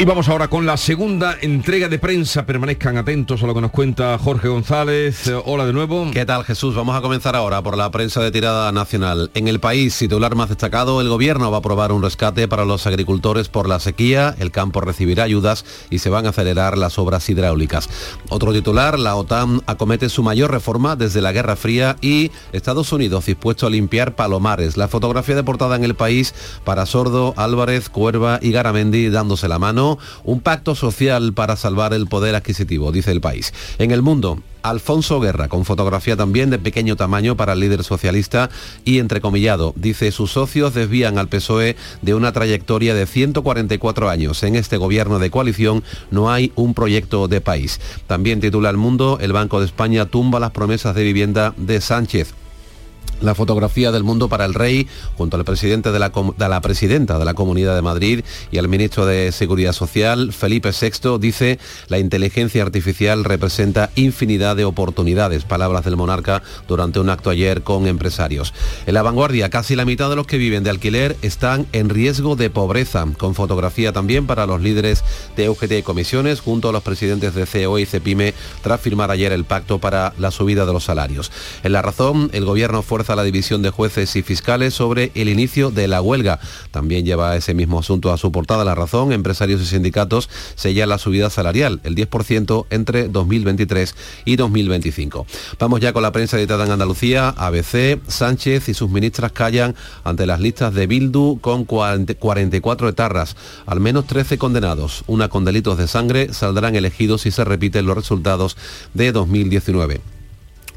Y vamos ahora con la segunda entrega de prensa. Permanezcan atentos a lo que nos cuenta Jorge González. Eh, hola de nuevo. ¿Qué tal Jesús? Vamos a comenzar ahora por la prensa de tirada nacional. En el país, titular más destacado, el gobierno va a aprobar un rescate para los agricultores por la sequía, el campo recibirá ayudas y se van a acelerar las obras hidráulicas. Otro titular, la OTAN acomete su mayor reforma desde la Guerra Fría y Estados Unidos dispuesto a limpiar palomares. La fotografía de portada en el país para Sordo, Álvarez, Cuerva y Garamendi dándose la mano un pacto social para salvar el poder adquisitivo, dice el país. En el mundo, Alfonso Guerra, con fotografía también de pequeño tamaño para el líder socialista y entrecomillado. Dice, sus socios desvían al PSOE de una trayectoria de 144 años. En este gobierno de coalición no hay un proyecto de país. También titula El Mundo, el Banco de España tumba las promesas de vivienda de Sánchez la fotografía del mundo para el rey junto al presidente de la, de la, presidenta de la Comunidad de Madrid y al ministro de Seguridad Social, Felipe VI, dice la inteligencia artificial representa infinidad de oportunidades, palabras del monarca durante un acto ayer con empresarios. En la vanguardia, casi la mitad de los que viven de alquiler están en riesgo de pobreza, con fotografía también para los líderes de UGT y comisiones junto a los presidentes de CEO y CEPIME tras firmar ayer el pacto para la subida de los salarios. En la razón, el gobierno fuerza a la división de jueces y fiscales sobre el inicio de la huelga. También lleva ese mismo asunto a su portada la razón. Empresarios y sindicatos sellan la subida salarial, el 10% entre 2023 y 2025. Vamos ya con la prensa editada en Andalucía. ABC, Sánchez y sus ministras callan ante las listas de Bildu con 44 etarras. Al menos 13 condenados, una con delitos de sangre, saldrán elegidos si se repiten los resultados de 2019.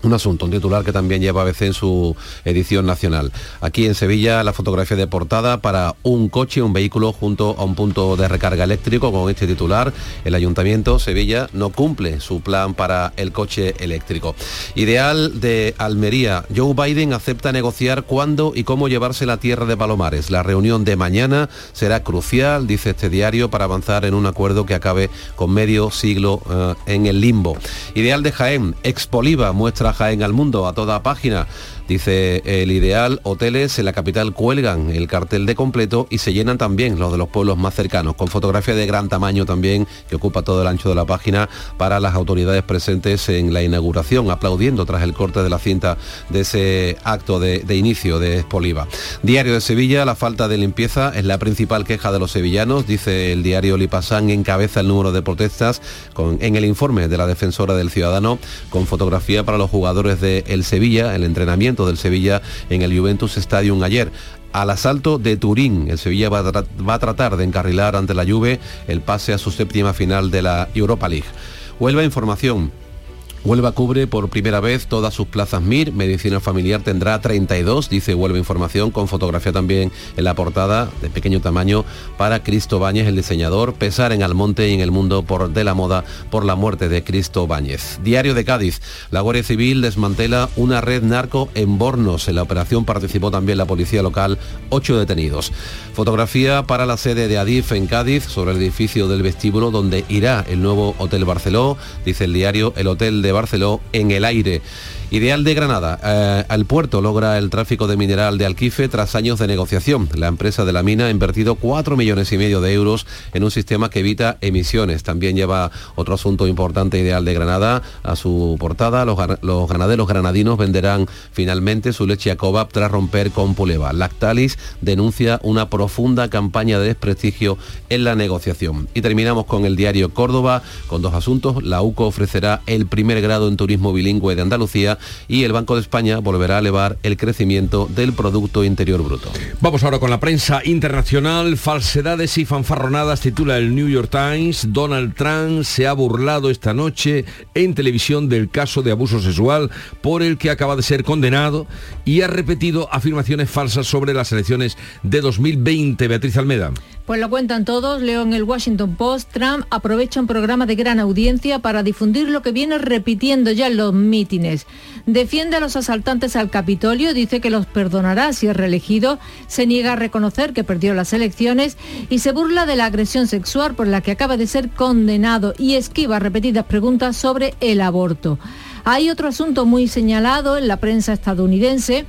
Un asunto, un titular que también lleva a veces en su edición nacional. Aquí en Sevilla la fotografía de portada para un coche, un vehículo junto a un punto de recarga eléctrico con este titular. El Ayuntamiento Sevilla no cumple su plan para el coche eléctrico. Ideal de Almería. Joe Biden acepta negociar cuándo y cómo llevarse la tierra de Palomares. La reunión de mañana será crucial, dice este diario, para avanzar en un acuerdo que acabe con medio siglo eh, en el limbo. Ideal de Jaén. Expoliva muestra en al mundo a toda página. Dice el ideal, hoteles en la capital cuelgan el cartel de completo y se llenan también los de los pueblos más cercanos, con fotografía de gran tamaño también que ocupa todo el ancho de la página para las autoridades presentes en la inauguración, aplaudiendo tras el corte de la cinta de ese acto de, inicio de Expoliva. Diario de Sevilla, la falta de limpieza es la principal queja de los sevillanos, dice el diario Lipasán, encabeza el número de protestas con, en el informe de la defensora del ciudadano, con fotografía para los jugadores de El Sevilla, el entrenamiento del Sevilla en el Juventus Stadium ayer al asalto de Turín. El Sevilla va a, tratar de encarrilar ante la Juve el pase a su séptima final de la Europa League. Huelva Información. Huelva cubre por primera vez todas sus plazas MIR. Medicina familiar tendrá 32, dice Huelva Información, con fotografía también en la portada de pequeño tamaño para Cristo Báñez, el diseñador. Pesar en Almonte y en el mundo por, de la moda por la muerte de Cristo Báñez. Diario de Cádiz. La Guardia Civil desmantela una red narco en Bornos. En la operación participó también la policía local, ocho detenidos. Fotografía para la sede de Adif en Cádiz sobre el edificio del vestíbulo donde irá el nuevo Hotel Barceló. Dice el diario, el hotel de Barceló en el aire. Ideal de Granada. Eh, el puerto logra el tráfico de mineral de Alquife tras años de negociación. La empresa de la mina ha invertido 4 millones y medio de euros en un sistema que evita emisiones. También lleva otro asunto importante Ideal de Granada a su portada. Los, los ganaderos granadinos venderán finalmente su leche a Cobap tras romper con Puleva. Lactalis denuncia una profunda campaña de desprestigio en la negociación. Y terminamos con el diario Córdoba con dos asuntos. La UCO ofrecerá el primer grado en turismo bilingüe de Andalucía y el Banco de España volverá a elevar el crecimiento del Producto Interior Bruto. Vamos ahora con la prensa internacional. Falsedades y fanfarronadas titula el New York Times. Donald Trump se ha burlado esta noche en televisión del caso de abuso sexual por el que acaba de ser condenado y ha repetido afirmaciones falsas sobre las elecciones de 2020. Beatriz Almeda. Pues lo cuentan todos, leo en el Washington Post, Trump aprovecha un programa de gran audiencia para difundir lo que viene repitiendo ya en los mítines. Defiende a los asaltantes al Capitolio, dice que los perdonará si es reelegido, se niega a reconocer que perdió las elecciones y se burla de la agresión sexual por la que acaba de ser condenado y esquiva repetidas preguntas sobre el aborto. Hay otro asunto muy señalado en la prensa estadounidense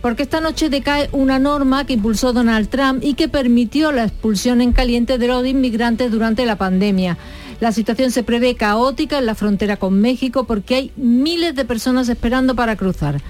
porque esta noche decae una norma que impulsó Donald Trump y que permitió la expulsión en caliente de los inmigrantes durante la pandemia. La situación se prevé caótica en la frontera con México porque hay miles de personas esperando para cruzar.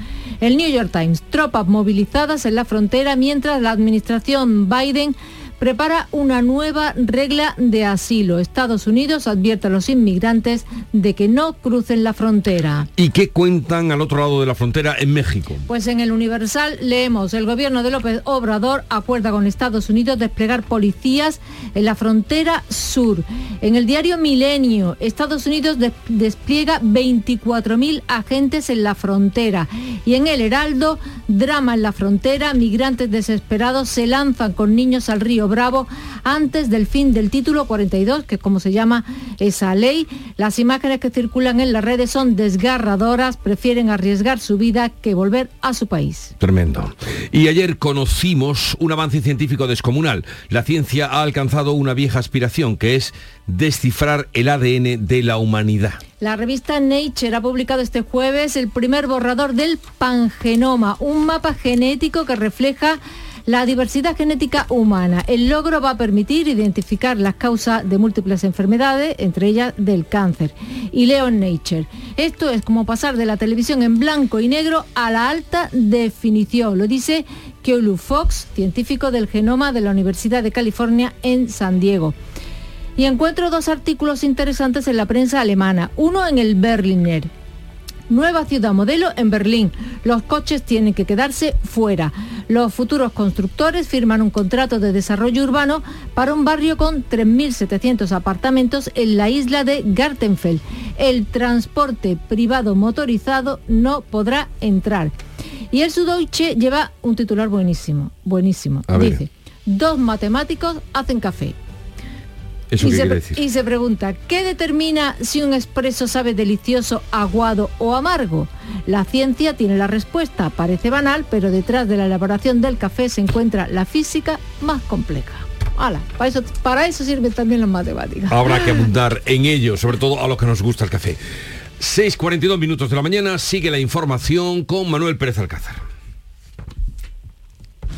El New York Times, tropas movilizadas en la frontera mientras la administración Biden prepara una nueva regla de asilo. Estados Unidos advierte a los inmigrantes de que no crucen la frontera. ¿Y qué cuentan al otro lado de la frontera en México? Pues en el Universal leemos, el gobierno de López Obrador acuerda con Estados Unidos desplegar policías en la frontera sur. En el diario Milenio, Estados Unidos despliega 24.000 agentes en la frontera. Y en el Heraldo, drama en la frontera, migrantes desesperados se lanzan con niños al río Bravo antes del fin del título 42, que es como se llama esa ley. Las imágenes que circulan en las redes son desgarradoras, prefieren arriesgar su vida que volver a su país. Tremendo. Y ayer conocimos un avance científico descomunal. La ciencia ha alcanzado una vieja aspiración, que es descifrar el ADN de la humanidad. La revista Nature ha publicado este jueves el primer borrador del pangenoma, un mapa genético que refleja la diversidad genética humana. El logro va a permitir identificar las causas de múltiples enfermedades, entre ellas del cáncer. Y leo en Nature. Esto es como pasar de la televisión en blanco y negro a la alta definición. Lo dice Keolu Fox, científico del genoma de la Universidad de California en San Diego. Y encuentro dos artículos interesantes en la prensa alemana. Uno en el Berliner nueva ciudad modelo en Berlín. Los coches tienen que quedarse fuera. Los futuros constructores firman un contrato de desarrollo urbano para un barrio con 3.700 apartamentos en la isla de Gartenfeld. El transporte privado motorizado no podrá entrar. Y el Sudoiche lleva un titular buenísimo, buenísimo. Dice, dos matemáticos hacen café y, se, y se pregunta, ¿qué determina si un expreso sabe delicioso, aguado o amargo? La ciencia tiene la respuesta, parece banal, pero detrás de la elaboración del café se encuentra la física más compleja. para eso, para eso sirven también las matemáticas. Habrá que abundar en ello, sobre todo a los que nos gusta el café. 6.42 minutos de la mañana, sigue la información con Manuel Pérez Alcázar.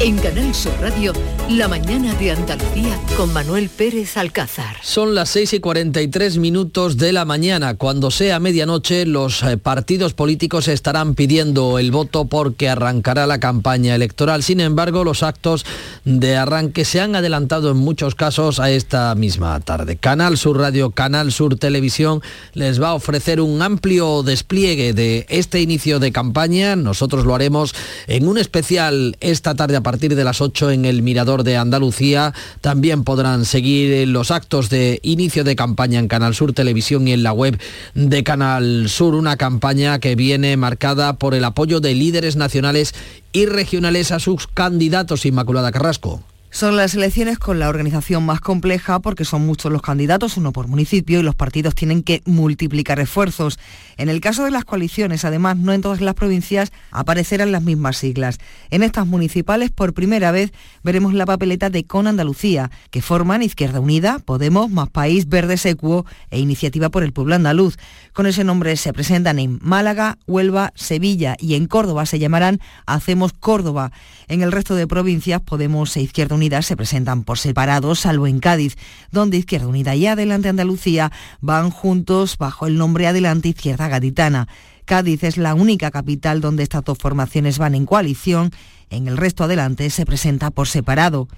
En Canal Sur Radio, La mañana de Andalucía con Manuel Pérez Alcázar. Son las 6 y 43 minutos de la mañana. Cuando sea medianoche, los eh, partidos políticos estarán pidiendo el voto porque arrancará la campaña electoral. Sin embargo, los actos de arranque se han adelantado en muchos casos a esta misma tarde. Canal Sur Radio, Canal Sur Televisión les va a ofrecer un amplio despliegue de este inicio de campaña. Nosotros lo haremos en un especial esta tarde a partir de las 8 en el Mirador de Andalucía. También podrán seguir los actos de inicio de campaña en Canal Sur Televisión y en la web de Canal Sur, una campaña que viene marcada por el apoyo de líderes nacionales y regionales a sus candidatos Inmaculada Carrasco. Son las elecciones con la organización más compleja porque son muchos los candidatos, uno por municipio, y los partidos tienen que multiplicar esfuerzos. En el caso de las coaliciones, además, no en todas las provincias aparecerán las mismas siglas. En estas municipales, por primera vez, veremos la papeleta de Con Andalucía, que forman Izquierda Unida, Podemos, Más País, Verde Secuo e Iniciativa por el Pueblo Andaluz. Con ese nombre se presentan en Málaga, Huelva, Sevilla y en Córdoba se llamarán Hacemos Córdoba. En el resto de provincias, Podemos e Izquierda Unida se presentan por separado, salvo en Cádiz, donde Izquierda Unida y Adelante Andalucía van juntos bajo el nombre Adelante Izquierda Gaditana. Cádiz es la única capital donde estas dos formaciones van en coalición, en el resto Adelante se presenta por separado.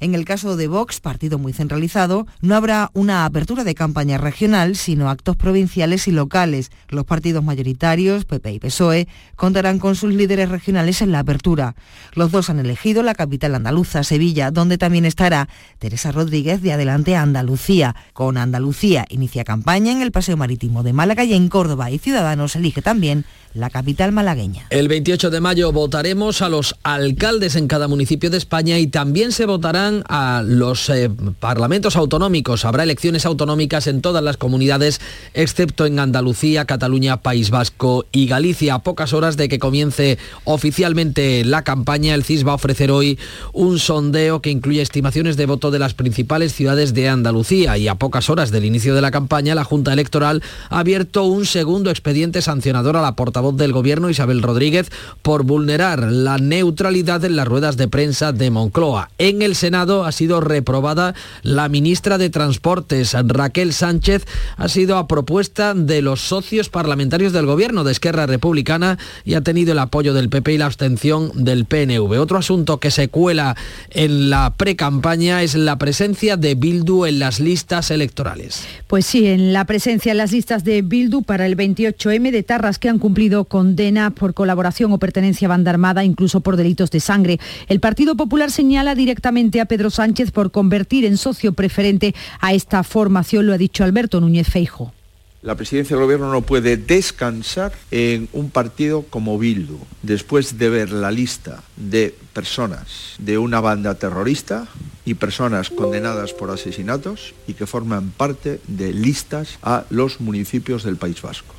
En el caso de Vox, partido muy centralizado, no habrá una apertura de campaña regional, sino actos provinciales y locales. Los partidos mayoritarios, PP y PSOE, contarán con sus líderes regionales en la apertura. Los dos han elegido la capital andaluza, Sevilla, donde también estará Teresa Rodríguez de Adelante Andalucía. Con Andalucía inicia campaña en el Paseo Marítimo de Málaga y en Córdoba y Ciudadanos elige también la capital malagueña. El 28 de mayo votaremos a los alcaldes en cada municipio de España y también se votarán a los eh, parlamentos autonómicos. Habrá elecciones autonómicas en todas las comunidades, excepto en Andalucía, Cataluña, País Vasco y Galicia. A pocas horas de que comience oficialmente la campaña, el CIS va a ofrecer hoy un sondeo que incluye estimaciones de voto de las principales ciudades de Andalucía y a pocas horas del inicio de la campaña, la Junta Electoral ha abierto un segundo expediente sancionador a la portavoz del Gobierno, Isabel Rodríguez, por vulnerar la neutralidad en las ruedas de prensa de Moncloa. En el Senado ha sido reprobada la ministra de Transportes, Raquel Sánchez, ha sido a propuesta de los socios parlamentarios del Gobierno de Esquerra Republicana y ha tenido el apoyo del PP y la abstención del PNV. Otro asunto que se cuela en la precampaña es la presencia de Bildu en las listas electorales. Pues sí, en la presencia en las listas de Bildu para el 28M de Tarras que han cumplido condena por colaboración o pertenencia a banda armada, incluso por delitos de sangre. El Partido Popular señala directamente a Pedro Sánchez por convertir en socio preferente a esta formación, lo ha dicho Alberto Núñez Feijo. La presidencia del gobierno no puede descansar en un partido como Bildu, después de ver la lista de personas de una banda terrorista y personas condenadas por asesinatos y que forman parte de listas a los municipios del País Vasco.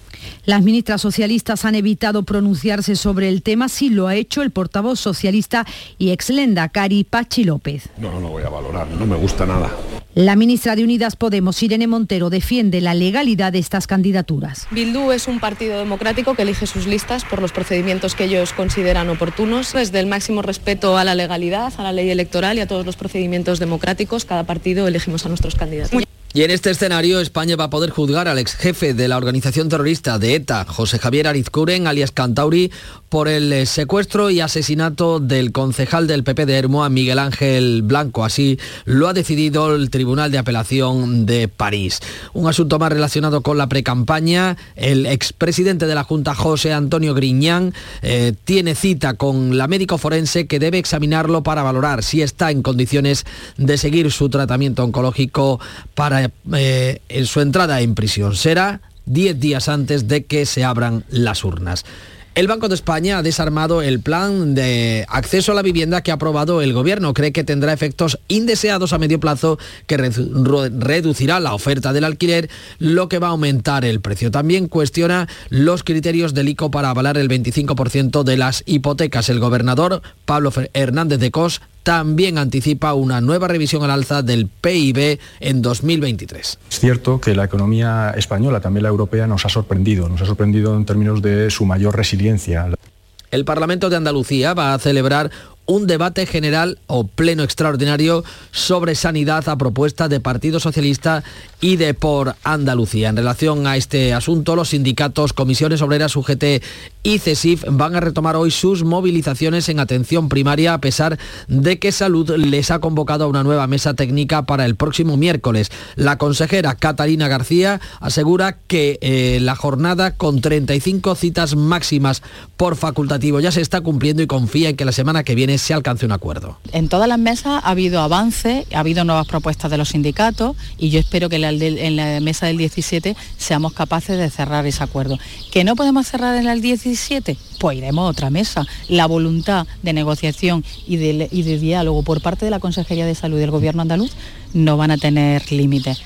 Las ministras socialistas han evitado pronunciarse sobre el tema, sí lo ha hecho el portavoz socialista y exlenda Cari Pachi López. No, no lo voy a valorar, no me gusta nada. La ministra de Unidas Podemos, Irene Montero, defiende la legalidad de estas candidaturas. Bildu es un partido democrático que elige sus listas por los procedimientos que ellos consideran oportunos. Desde el máximo respeto a la legalidad, a la ley electoral y a todos los procedimientos democráticos, cada partido elegimos a nuestros candidatos. Y en este escenario España va a poder juzgar al ex jefe de la organización terrorista de ETA, José Javier Arizcuren, alias Cantauri, por el eh, secuestro y asesinato del concejal del PP de Hermoa, Miguel Ángel Blanco. Así lo ha decidido el Tribunal de Apelación de París. Un asunto más relacionado con la precampaña. El expresidente de la Junta, José Antonio Griñán, eh, tiene cita con la médico forense que debe examinarlo para valorar si está en condiciones de seguir su tratamiento oncológico para eh, en su entrada en prisión. Será 10 días antes de que se abran las urnas. El Banco de España ha desarmado el plan de acceso a la vivienda que ha aprobado el Gobierno. Cree que tendrá efectos indeseados a medio plazo que reducirá la oferta del alquiler, lo que va a aumentar el precio. También cuestiona los criterios del ICO para avalar el 25% de las hipotecas. El gobernador Pablo Hernández de Cos también anticipa una nueva revisión al alza del PIB en 2023. Es cierto que la economía española, también la europea, nos ha sorprendido, nos ha sorprendido en términos de su mayor resiliencia. El Parlamento de Andalucía va a celebrar un debate general o pleno extraordinario sobre sanidad a propuesta de Partido Socialista y de Por Andalucía. En relación a este asunto, los sindicatos, comisiones obreras, UGT y CESIF van a retomar hoy sus movilizaciones en atención primaria a pesar de que Salud les ha convocado a una nueva mesa técnica para el próximo miércoles. La consejera Catalina García asegura que eh, la jornada con 35 citas máximas por facultativo ya se está cumpliendo y confía en que la semana que viene se alcance un acuerdo. En todas las mesas ha habido avance, ha habido nuevas propuestas de los sindicatos y yo espero que en la mesa del 17 seamos capaces de cerrar ese acuerdo. ¿Que no podemos cerrar en el 17? Pues iremos a otra mesa. La voluntad de negociación y de, y de diálogo por parte de la Consejería de Salud y del Gobierno andaluz no van a tener límites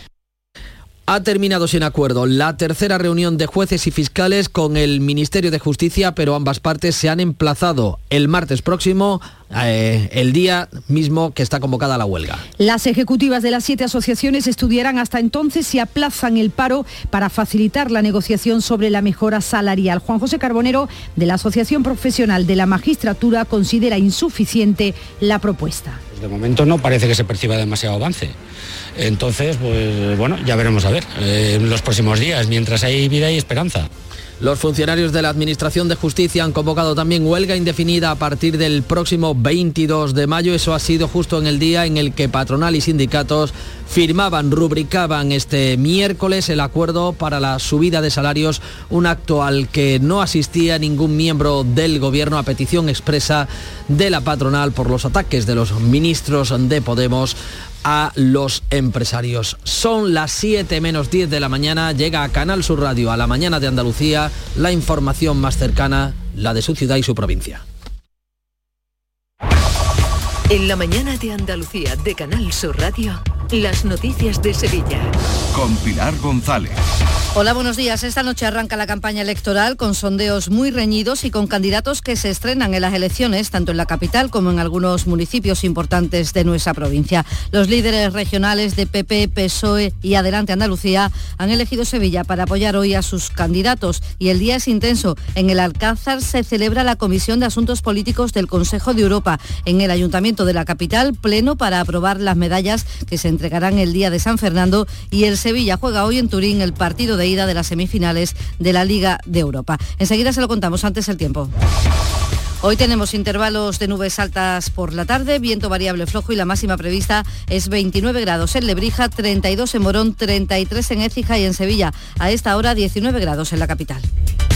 ha terminado sin acuerdo la tercera reunión de jueces y fiscales con el Ministerio de Justicia, pero ambas partes se han emplazado el martes próximo, eh, el día mismo que está convocada la huelga. Las ejecutivas de las siete asociaciones estudiarán hasta entonces si aplazan el paro para facilitar la negociación sobre la mejora salarial. Juan José Carbonero, de la Asociación Profesional de la Magistratura, considera insuficiente la propuesta. De momento no parece que se perciba demasiado avance. Entonces, pues bueno, ya veremos a ver eh, en los próximos días, mientras hay vida y esperanza. Los funcionarios de la Administración de Justicia han convocado también huelga indefinida a partir del próximo 22 de mayo. Eso ha sido justo en el día en el que patronal y sindicatos firmaban, rubricaban este miércoles el acuerdo para la subida de salarios, un acto al que no asistía ningún miembro del gobierno a petición expresa de la patronal por los ataques de los ministros de Podemos a los empresarios. Son las 7 menos 10 de la mañana, llega a Canal Sur Radio a la mañana de Andalucía la información más cercana, la de su ciudad y su provincia. En la mañana de Andalucía de Canal Sur Radio, las noticias de Sevilla. Con Pilar González. Hola, buenos días. Esta noche arranca la campaña electoral con sondeos muy reñidos y con candidatos que se estrenan en las elecciones, tanto en la capital como en algunos municipios importantes de nuestra provincia. Los líderes regionales de PP, PSOE y Adelante Andalucía han elegido Sevilla para apoyar hoy a sus candidatos y el día es intenso. En el Alcázar se celebra la Comisión de Asuntos Políticos del Consejo de Europa. En el Ayuntamiento de la capital, pleno para aprobar las medallas que se entregarán el día de San Fernando y el Sevilla juega hoy en Turín el partido de ida de las semifinales de la Liga de Europa. Enseguida se lo contamos antes el tiempo. Hoy tenemos intervalos de nubes altas por la tarde, viento variable flojo y la máxima prevista es 29 grados en Lebrija, 32 en Morón, 33 en Écija y en Sevilla. A esta hora 19 grados en la capital.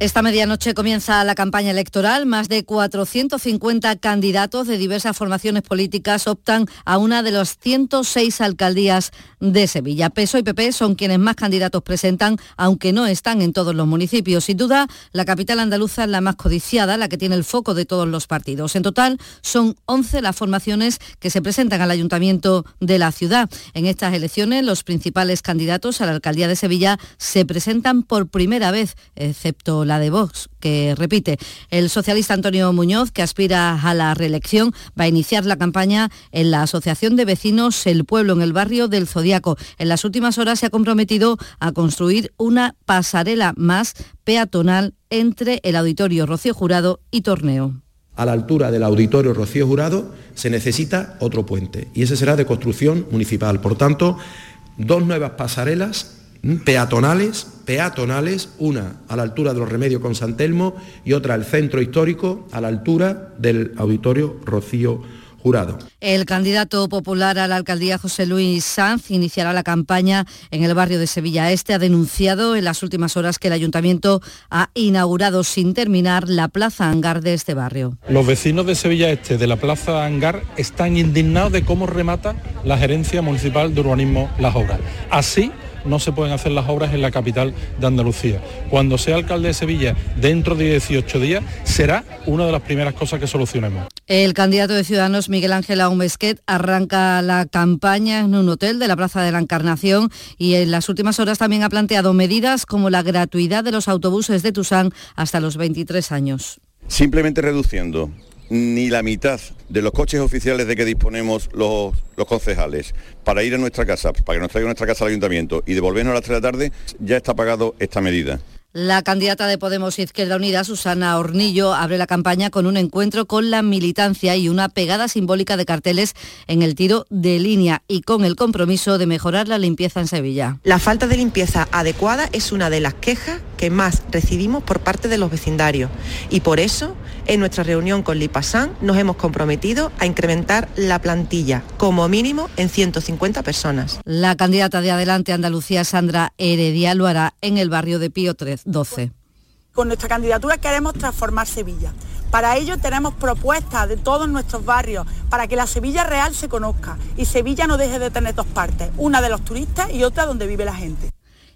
Esta medianoche comienza la campaña electoral. Más de 450 candidatos de diversas formaciones políticas optan a una de las 106 alcaldías de Sevilla. PSOE y PP son quienes más candidatos presentan, aunque no están en todos los municipios. Sin duda, la capital andaluza es la más codiciada, la que tiene el foco de todos los partidos. En total, son 11 las formaciones que se presentan al ayuntamiento de la ciudad. En estas elecciones, los principales candidatos a la alcaldía de Sevilla se presentan por primera vez, excepto la de Vox, que repite. El socialista Antonio Muñoz, que aspira a la reelección, va a iniciar la campaña en la Asociación de Vecinos El Pueblo, en el barrio del Zodiaco. En las últimas horas se ha comprometido a construir una pasarela más peatonal entre el Auditorio Rocío Jurado y Torneo. A la altura del Auditorio Rocío Jurado se necesita otro puente y ese será de construcción municipal. Por tanto, dos nuevas pasarelas peatonales, peatonales, una a la altura de los remedios con San Telmo y otra al centro histórico a la altura del auditorio Rocío Jurado. El candidato popular a la alcaldía José Luis Sanz iniciará la campaña en el barrio de Sevilla Este. Ha denunciado en las últimas horas que el ayuntamiento ha inaugurado sin terminar la plaza hangar de este barrio. Los vecinos de Sevilla Este de la plaza hangar están indignados de cómo remata la gerencia municipal de urbanismo las obras. Así no se pueden hacer las obras en la capital de Andalucía. Cuando sea alcalde de Sevilla dentro de 18 días, será una de las primeras cosas que solucionemos. El candidato de Ciudadanos, Miguel Ángel Aumesquet, arranca la campaña en un hotel de la Plaza de la Encarnación y en las últimas horas también ha planteado medidas como la gratuidad de los autobuses de Tusán hasta los 23 años. Simplemente reduciendo ni la mitad de los coches oficiales de que disponemos los, los, concejales para ir a nuestra casa, para que nos traiga nuestra casa al ayuntamiento y devolvernos a las 3 de la tarde, ya está pagado esta medida. La candidata de Podemos Izquierda Unida, Susana Hornillo, abre la campaña con un encuentro con la militancia y una pegada simbólica de carteles en el tiro de línea y con el compromiso de mejorar la limpieza en Sevilla. La falta de limpieza adecuada es una de las quejas que más recibimos por parte de los vecindarios y por eso en nuestra reunión con Lipasan nos hemos comprometido a incrementar la plantilla como mínimo en 150 personas. La candidata de Adelante Andalucía, Sandra Heredia, lo hará en el barrio de Pío 12. Con nuestra candidatura queremos transformar Sevilla. Para ello tenemos propuestas de todos nuestros barrios para que la Sevilla real se conozca y Sevilla no deje de tener dos partes, una de los turistas y otra donde vive la gente.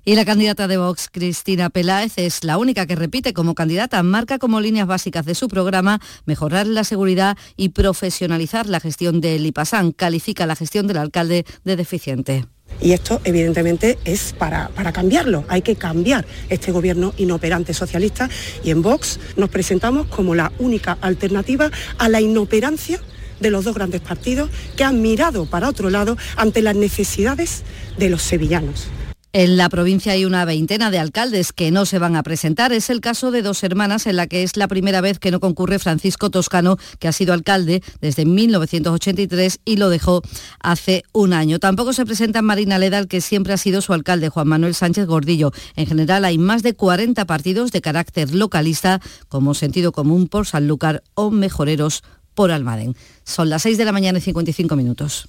Y la candidata de Vox, Cristina Peláez, es la única que repite como candidata. Marca como líneas básicas de su programa mejorar la seguridad y profesionalizar la gestión del IPASAN. Califica la gestión del alcalde de deficiente. Y esto, evidentemente, es para, para, cambiarlo. Hay que cambiar este gobierno inoperante socialista y en Vox nos presentamos como la única alternativa a la inoperancia de los dos grandes partidos que han mirado para otro lado ante las necesidades de los sevillanos. En la provincia hay una veintena de alcaldes que no se van a presentar. Es el caso de dos hermanas en la que es la primera vez que no concurre Francisco Toscano, que ha sido alcalde desde 1983 y lo dejó hace un año. Tampoco se presenta Marina Ledal, que siempre ha sido su alcalde, Juan Manuel Sánchez Gordillo. En general hay más de 40 partidos de carácter localista, como Sentido Común por Sanlúcar o Mejoreros por Almaden. Son las 6 de la mañana y 55 minutos.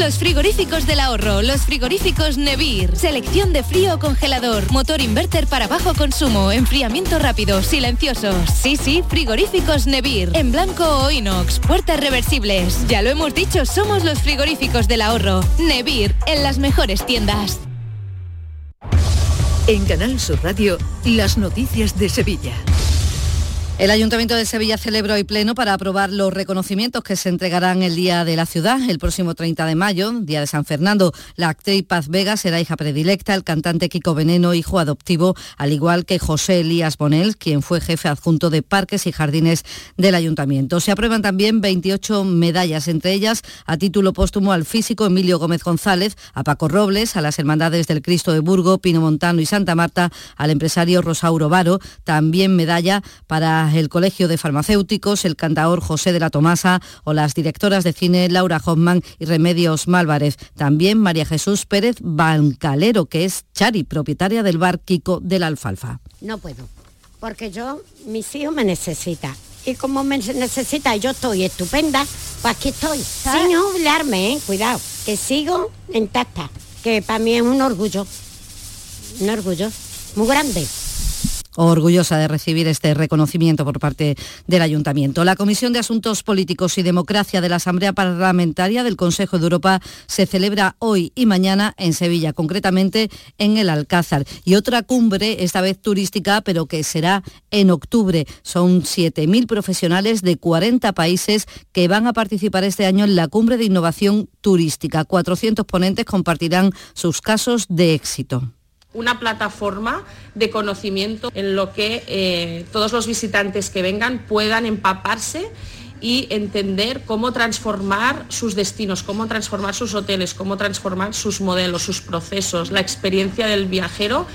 Los frigoríficos del ahorro, los frigoríficos Nevir. Selección de frío o congelador, motor inverter para bajo consumo, enfriamiento rápido, silenciosos. Sí, sí, frigoríficos Nevir. En blanco o inox, puertas reversibles. Ya lo hemos dicho, somos los frigoríficos del ahorro. Nevir, en las mejores tiendas. En Canal Sur Radio, las noticias de Sevilla. El Ayuntamiento de Sevilla celebra hoy pleno para aprobar los reconocimientos que se entregarán el Día de la Ciudad, el próximo 30 de mayo, Día de San Fernando. La actriz Paz Vega será hija predilecta, el cantante Kiko Veneno, hijo adoptivo, al igual que José Elías Bonel, quien fue jefe adjunto de Parques y Jardines del Ayuntamiento. Se aprueban también 28 medallas, entre ellas a título póstumo al físico Emilio Gómez González, a Paco Robles, a las Hermandades del Cristo de Burgo, Pino Montano y Santa Marta, al empresario Rosauro Varo, también medalla para el Colegio de Farmacéuticos, el cantaor José de la Tomasa o las directoras de cine Laura Hoffman y Remedios Málvarez. También María Jesús Pérez Bancalero, que es Chari, propietaria del bar Kiko de la Alfalfa. No puedo, porque yo, mis hijos me necesitan. Y como me necesita, yo estoy estupenda, pues aquí estoy. Sin jubilarme, ¿eh? cuidado, que sigo intacta, que para mí es un orgullo, un orgullo muy grande orgullosa de recibir este reconocimiento por parte del Ayuntamiento. La Comisión de Asuntos Políticos y Democracia de la Asamblea Parlamentaria del Consejo de Europa se celebra hoy y mañana en Sevilla, concretamente en el Alcázar. Y otra cumbre, esta vez turística, pero que será en octubre. Son 7.000 profesionales de 40 países que van a participar este año en la cumbre de innovación turística. 400 ponentes compartirán sus casos de éxito una plataforma de conocimiento en lo que eh, todos los visitantes que vengan puedan empaparse y entender cómo transformar sus destinos, cómo transformar sus hoteles, cómo transformar sus modelos, sus procesos, la experiencia del viajero.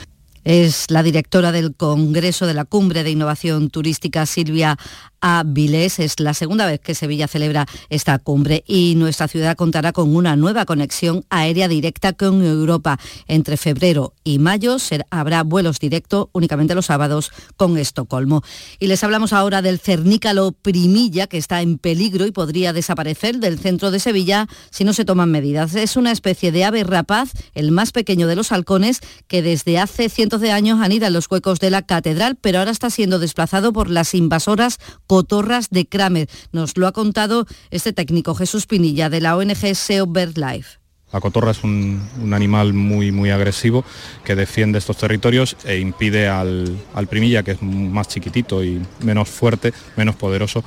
Es la directora del Congreso de la Cumbre de Innovación Turística, Silvia a Vilés. Es la segunda vez que Sevilla celebra esta cumbre y nuestra ciudad contará con una nueva conexión aérea directa con Europa. Entre febrero y mayo habrá vuelos directos únicamente los sábados con Estocolmo. Y les hablamos ahora del cernícalo primilla que está en peligro y podría desaparecer del centro de Sevilla si no se toman medidas. Es una especie de ave rapaz, el más pequeño de los halcones, que desde hace cientos de años anida en los huecos de la catedral, pero ahora está siendo desplazado por las invasoras cotorras de Kramer. Nos lo ha contado este técnico Jesús Pinilla de la ONG SEO BirdLife. La cotorra es un, animal muy, muy agresivo que defiende estos territorios e impide al, primilla, que es más chiquitito y menos fuerte, menos poderoso,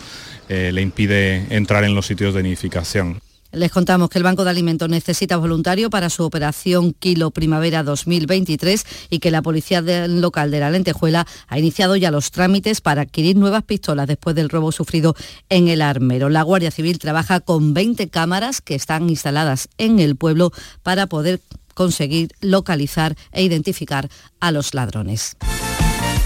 eh, le impide entrar en los sitios de nidificación. Les contamos que el Banco de Alimentos necesita voluntario para su operación Kilo Primavera 2023 y que la Policía Local de la Lentejuela ha iniciado ya los trámites para adquirir nuevas pistolas después del robo sufrido en el Armero. La Guardia Civil trabaja con 20 cámaras que están instaladas en el pueblo para poder conseguir localizar e identificar a los ladrones.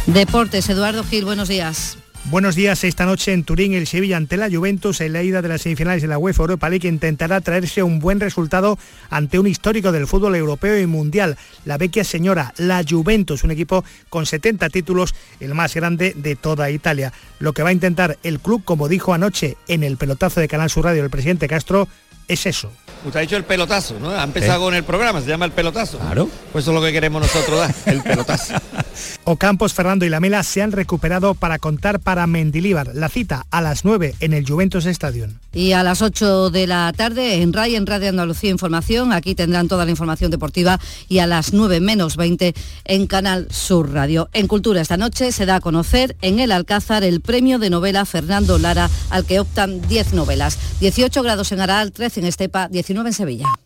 Deportes, Eduardo Gil, buenos días. Buenos días. Esta noche en Turín el Sevilla ante la Juventus en la ida de las semifinales de la UEFA Europa League intentará traerse un buen resultado ante un histórico del fútbol europeo y mundial, la vecchia señora, la Juventus, un equipo con 70 títulos, el más grande de toda Italia. Lo que va a intentar el club, como dijo anoche en el pelotazo de Canal Sur Radio el presidente Castro, es eso. Usted ha dicho el pelotazo, ¿no? Ha empezado con el programa, se llama el pelotazo. Claro. Pues eso es lo que queremos nosotros dar, el pelotazo. Ocampos, Fernando y Lamela se han recuperado para contar para Mendilíbar. La cita a las 9 en el Juventus Stadium. Y a las 8 de la tarde en RAI, en Radio Andalucía Información. Aquí tendrán toda la información deportiva y a las 9 menos 20 en Canal Sur Radio. En Cultura esta noche se da a conocer en el Alcázar el premio de novela Fernando Lara al que optan 10 novelas. 18 grados en Aral, 13 en Estepa, 19 en Sevilla.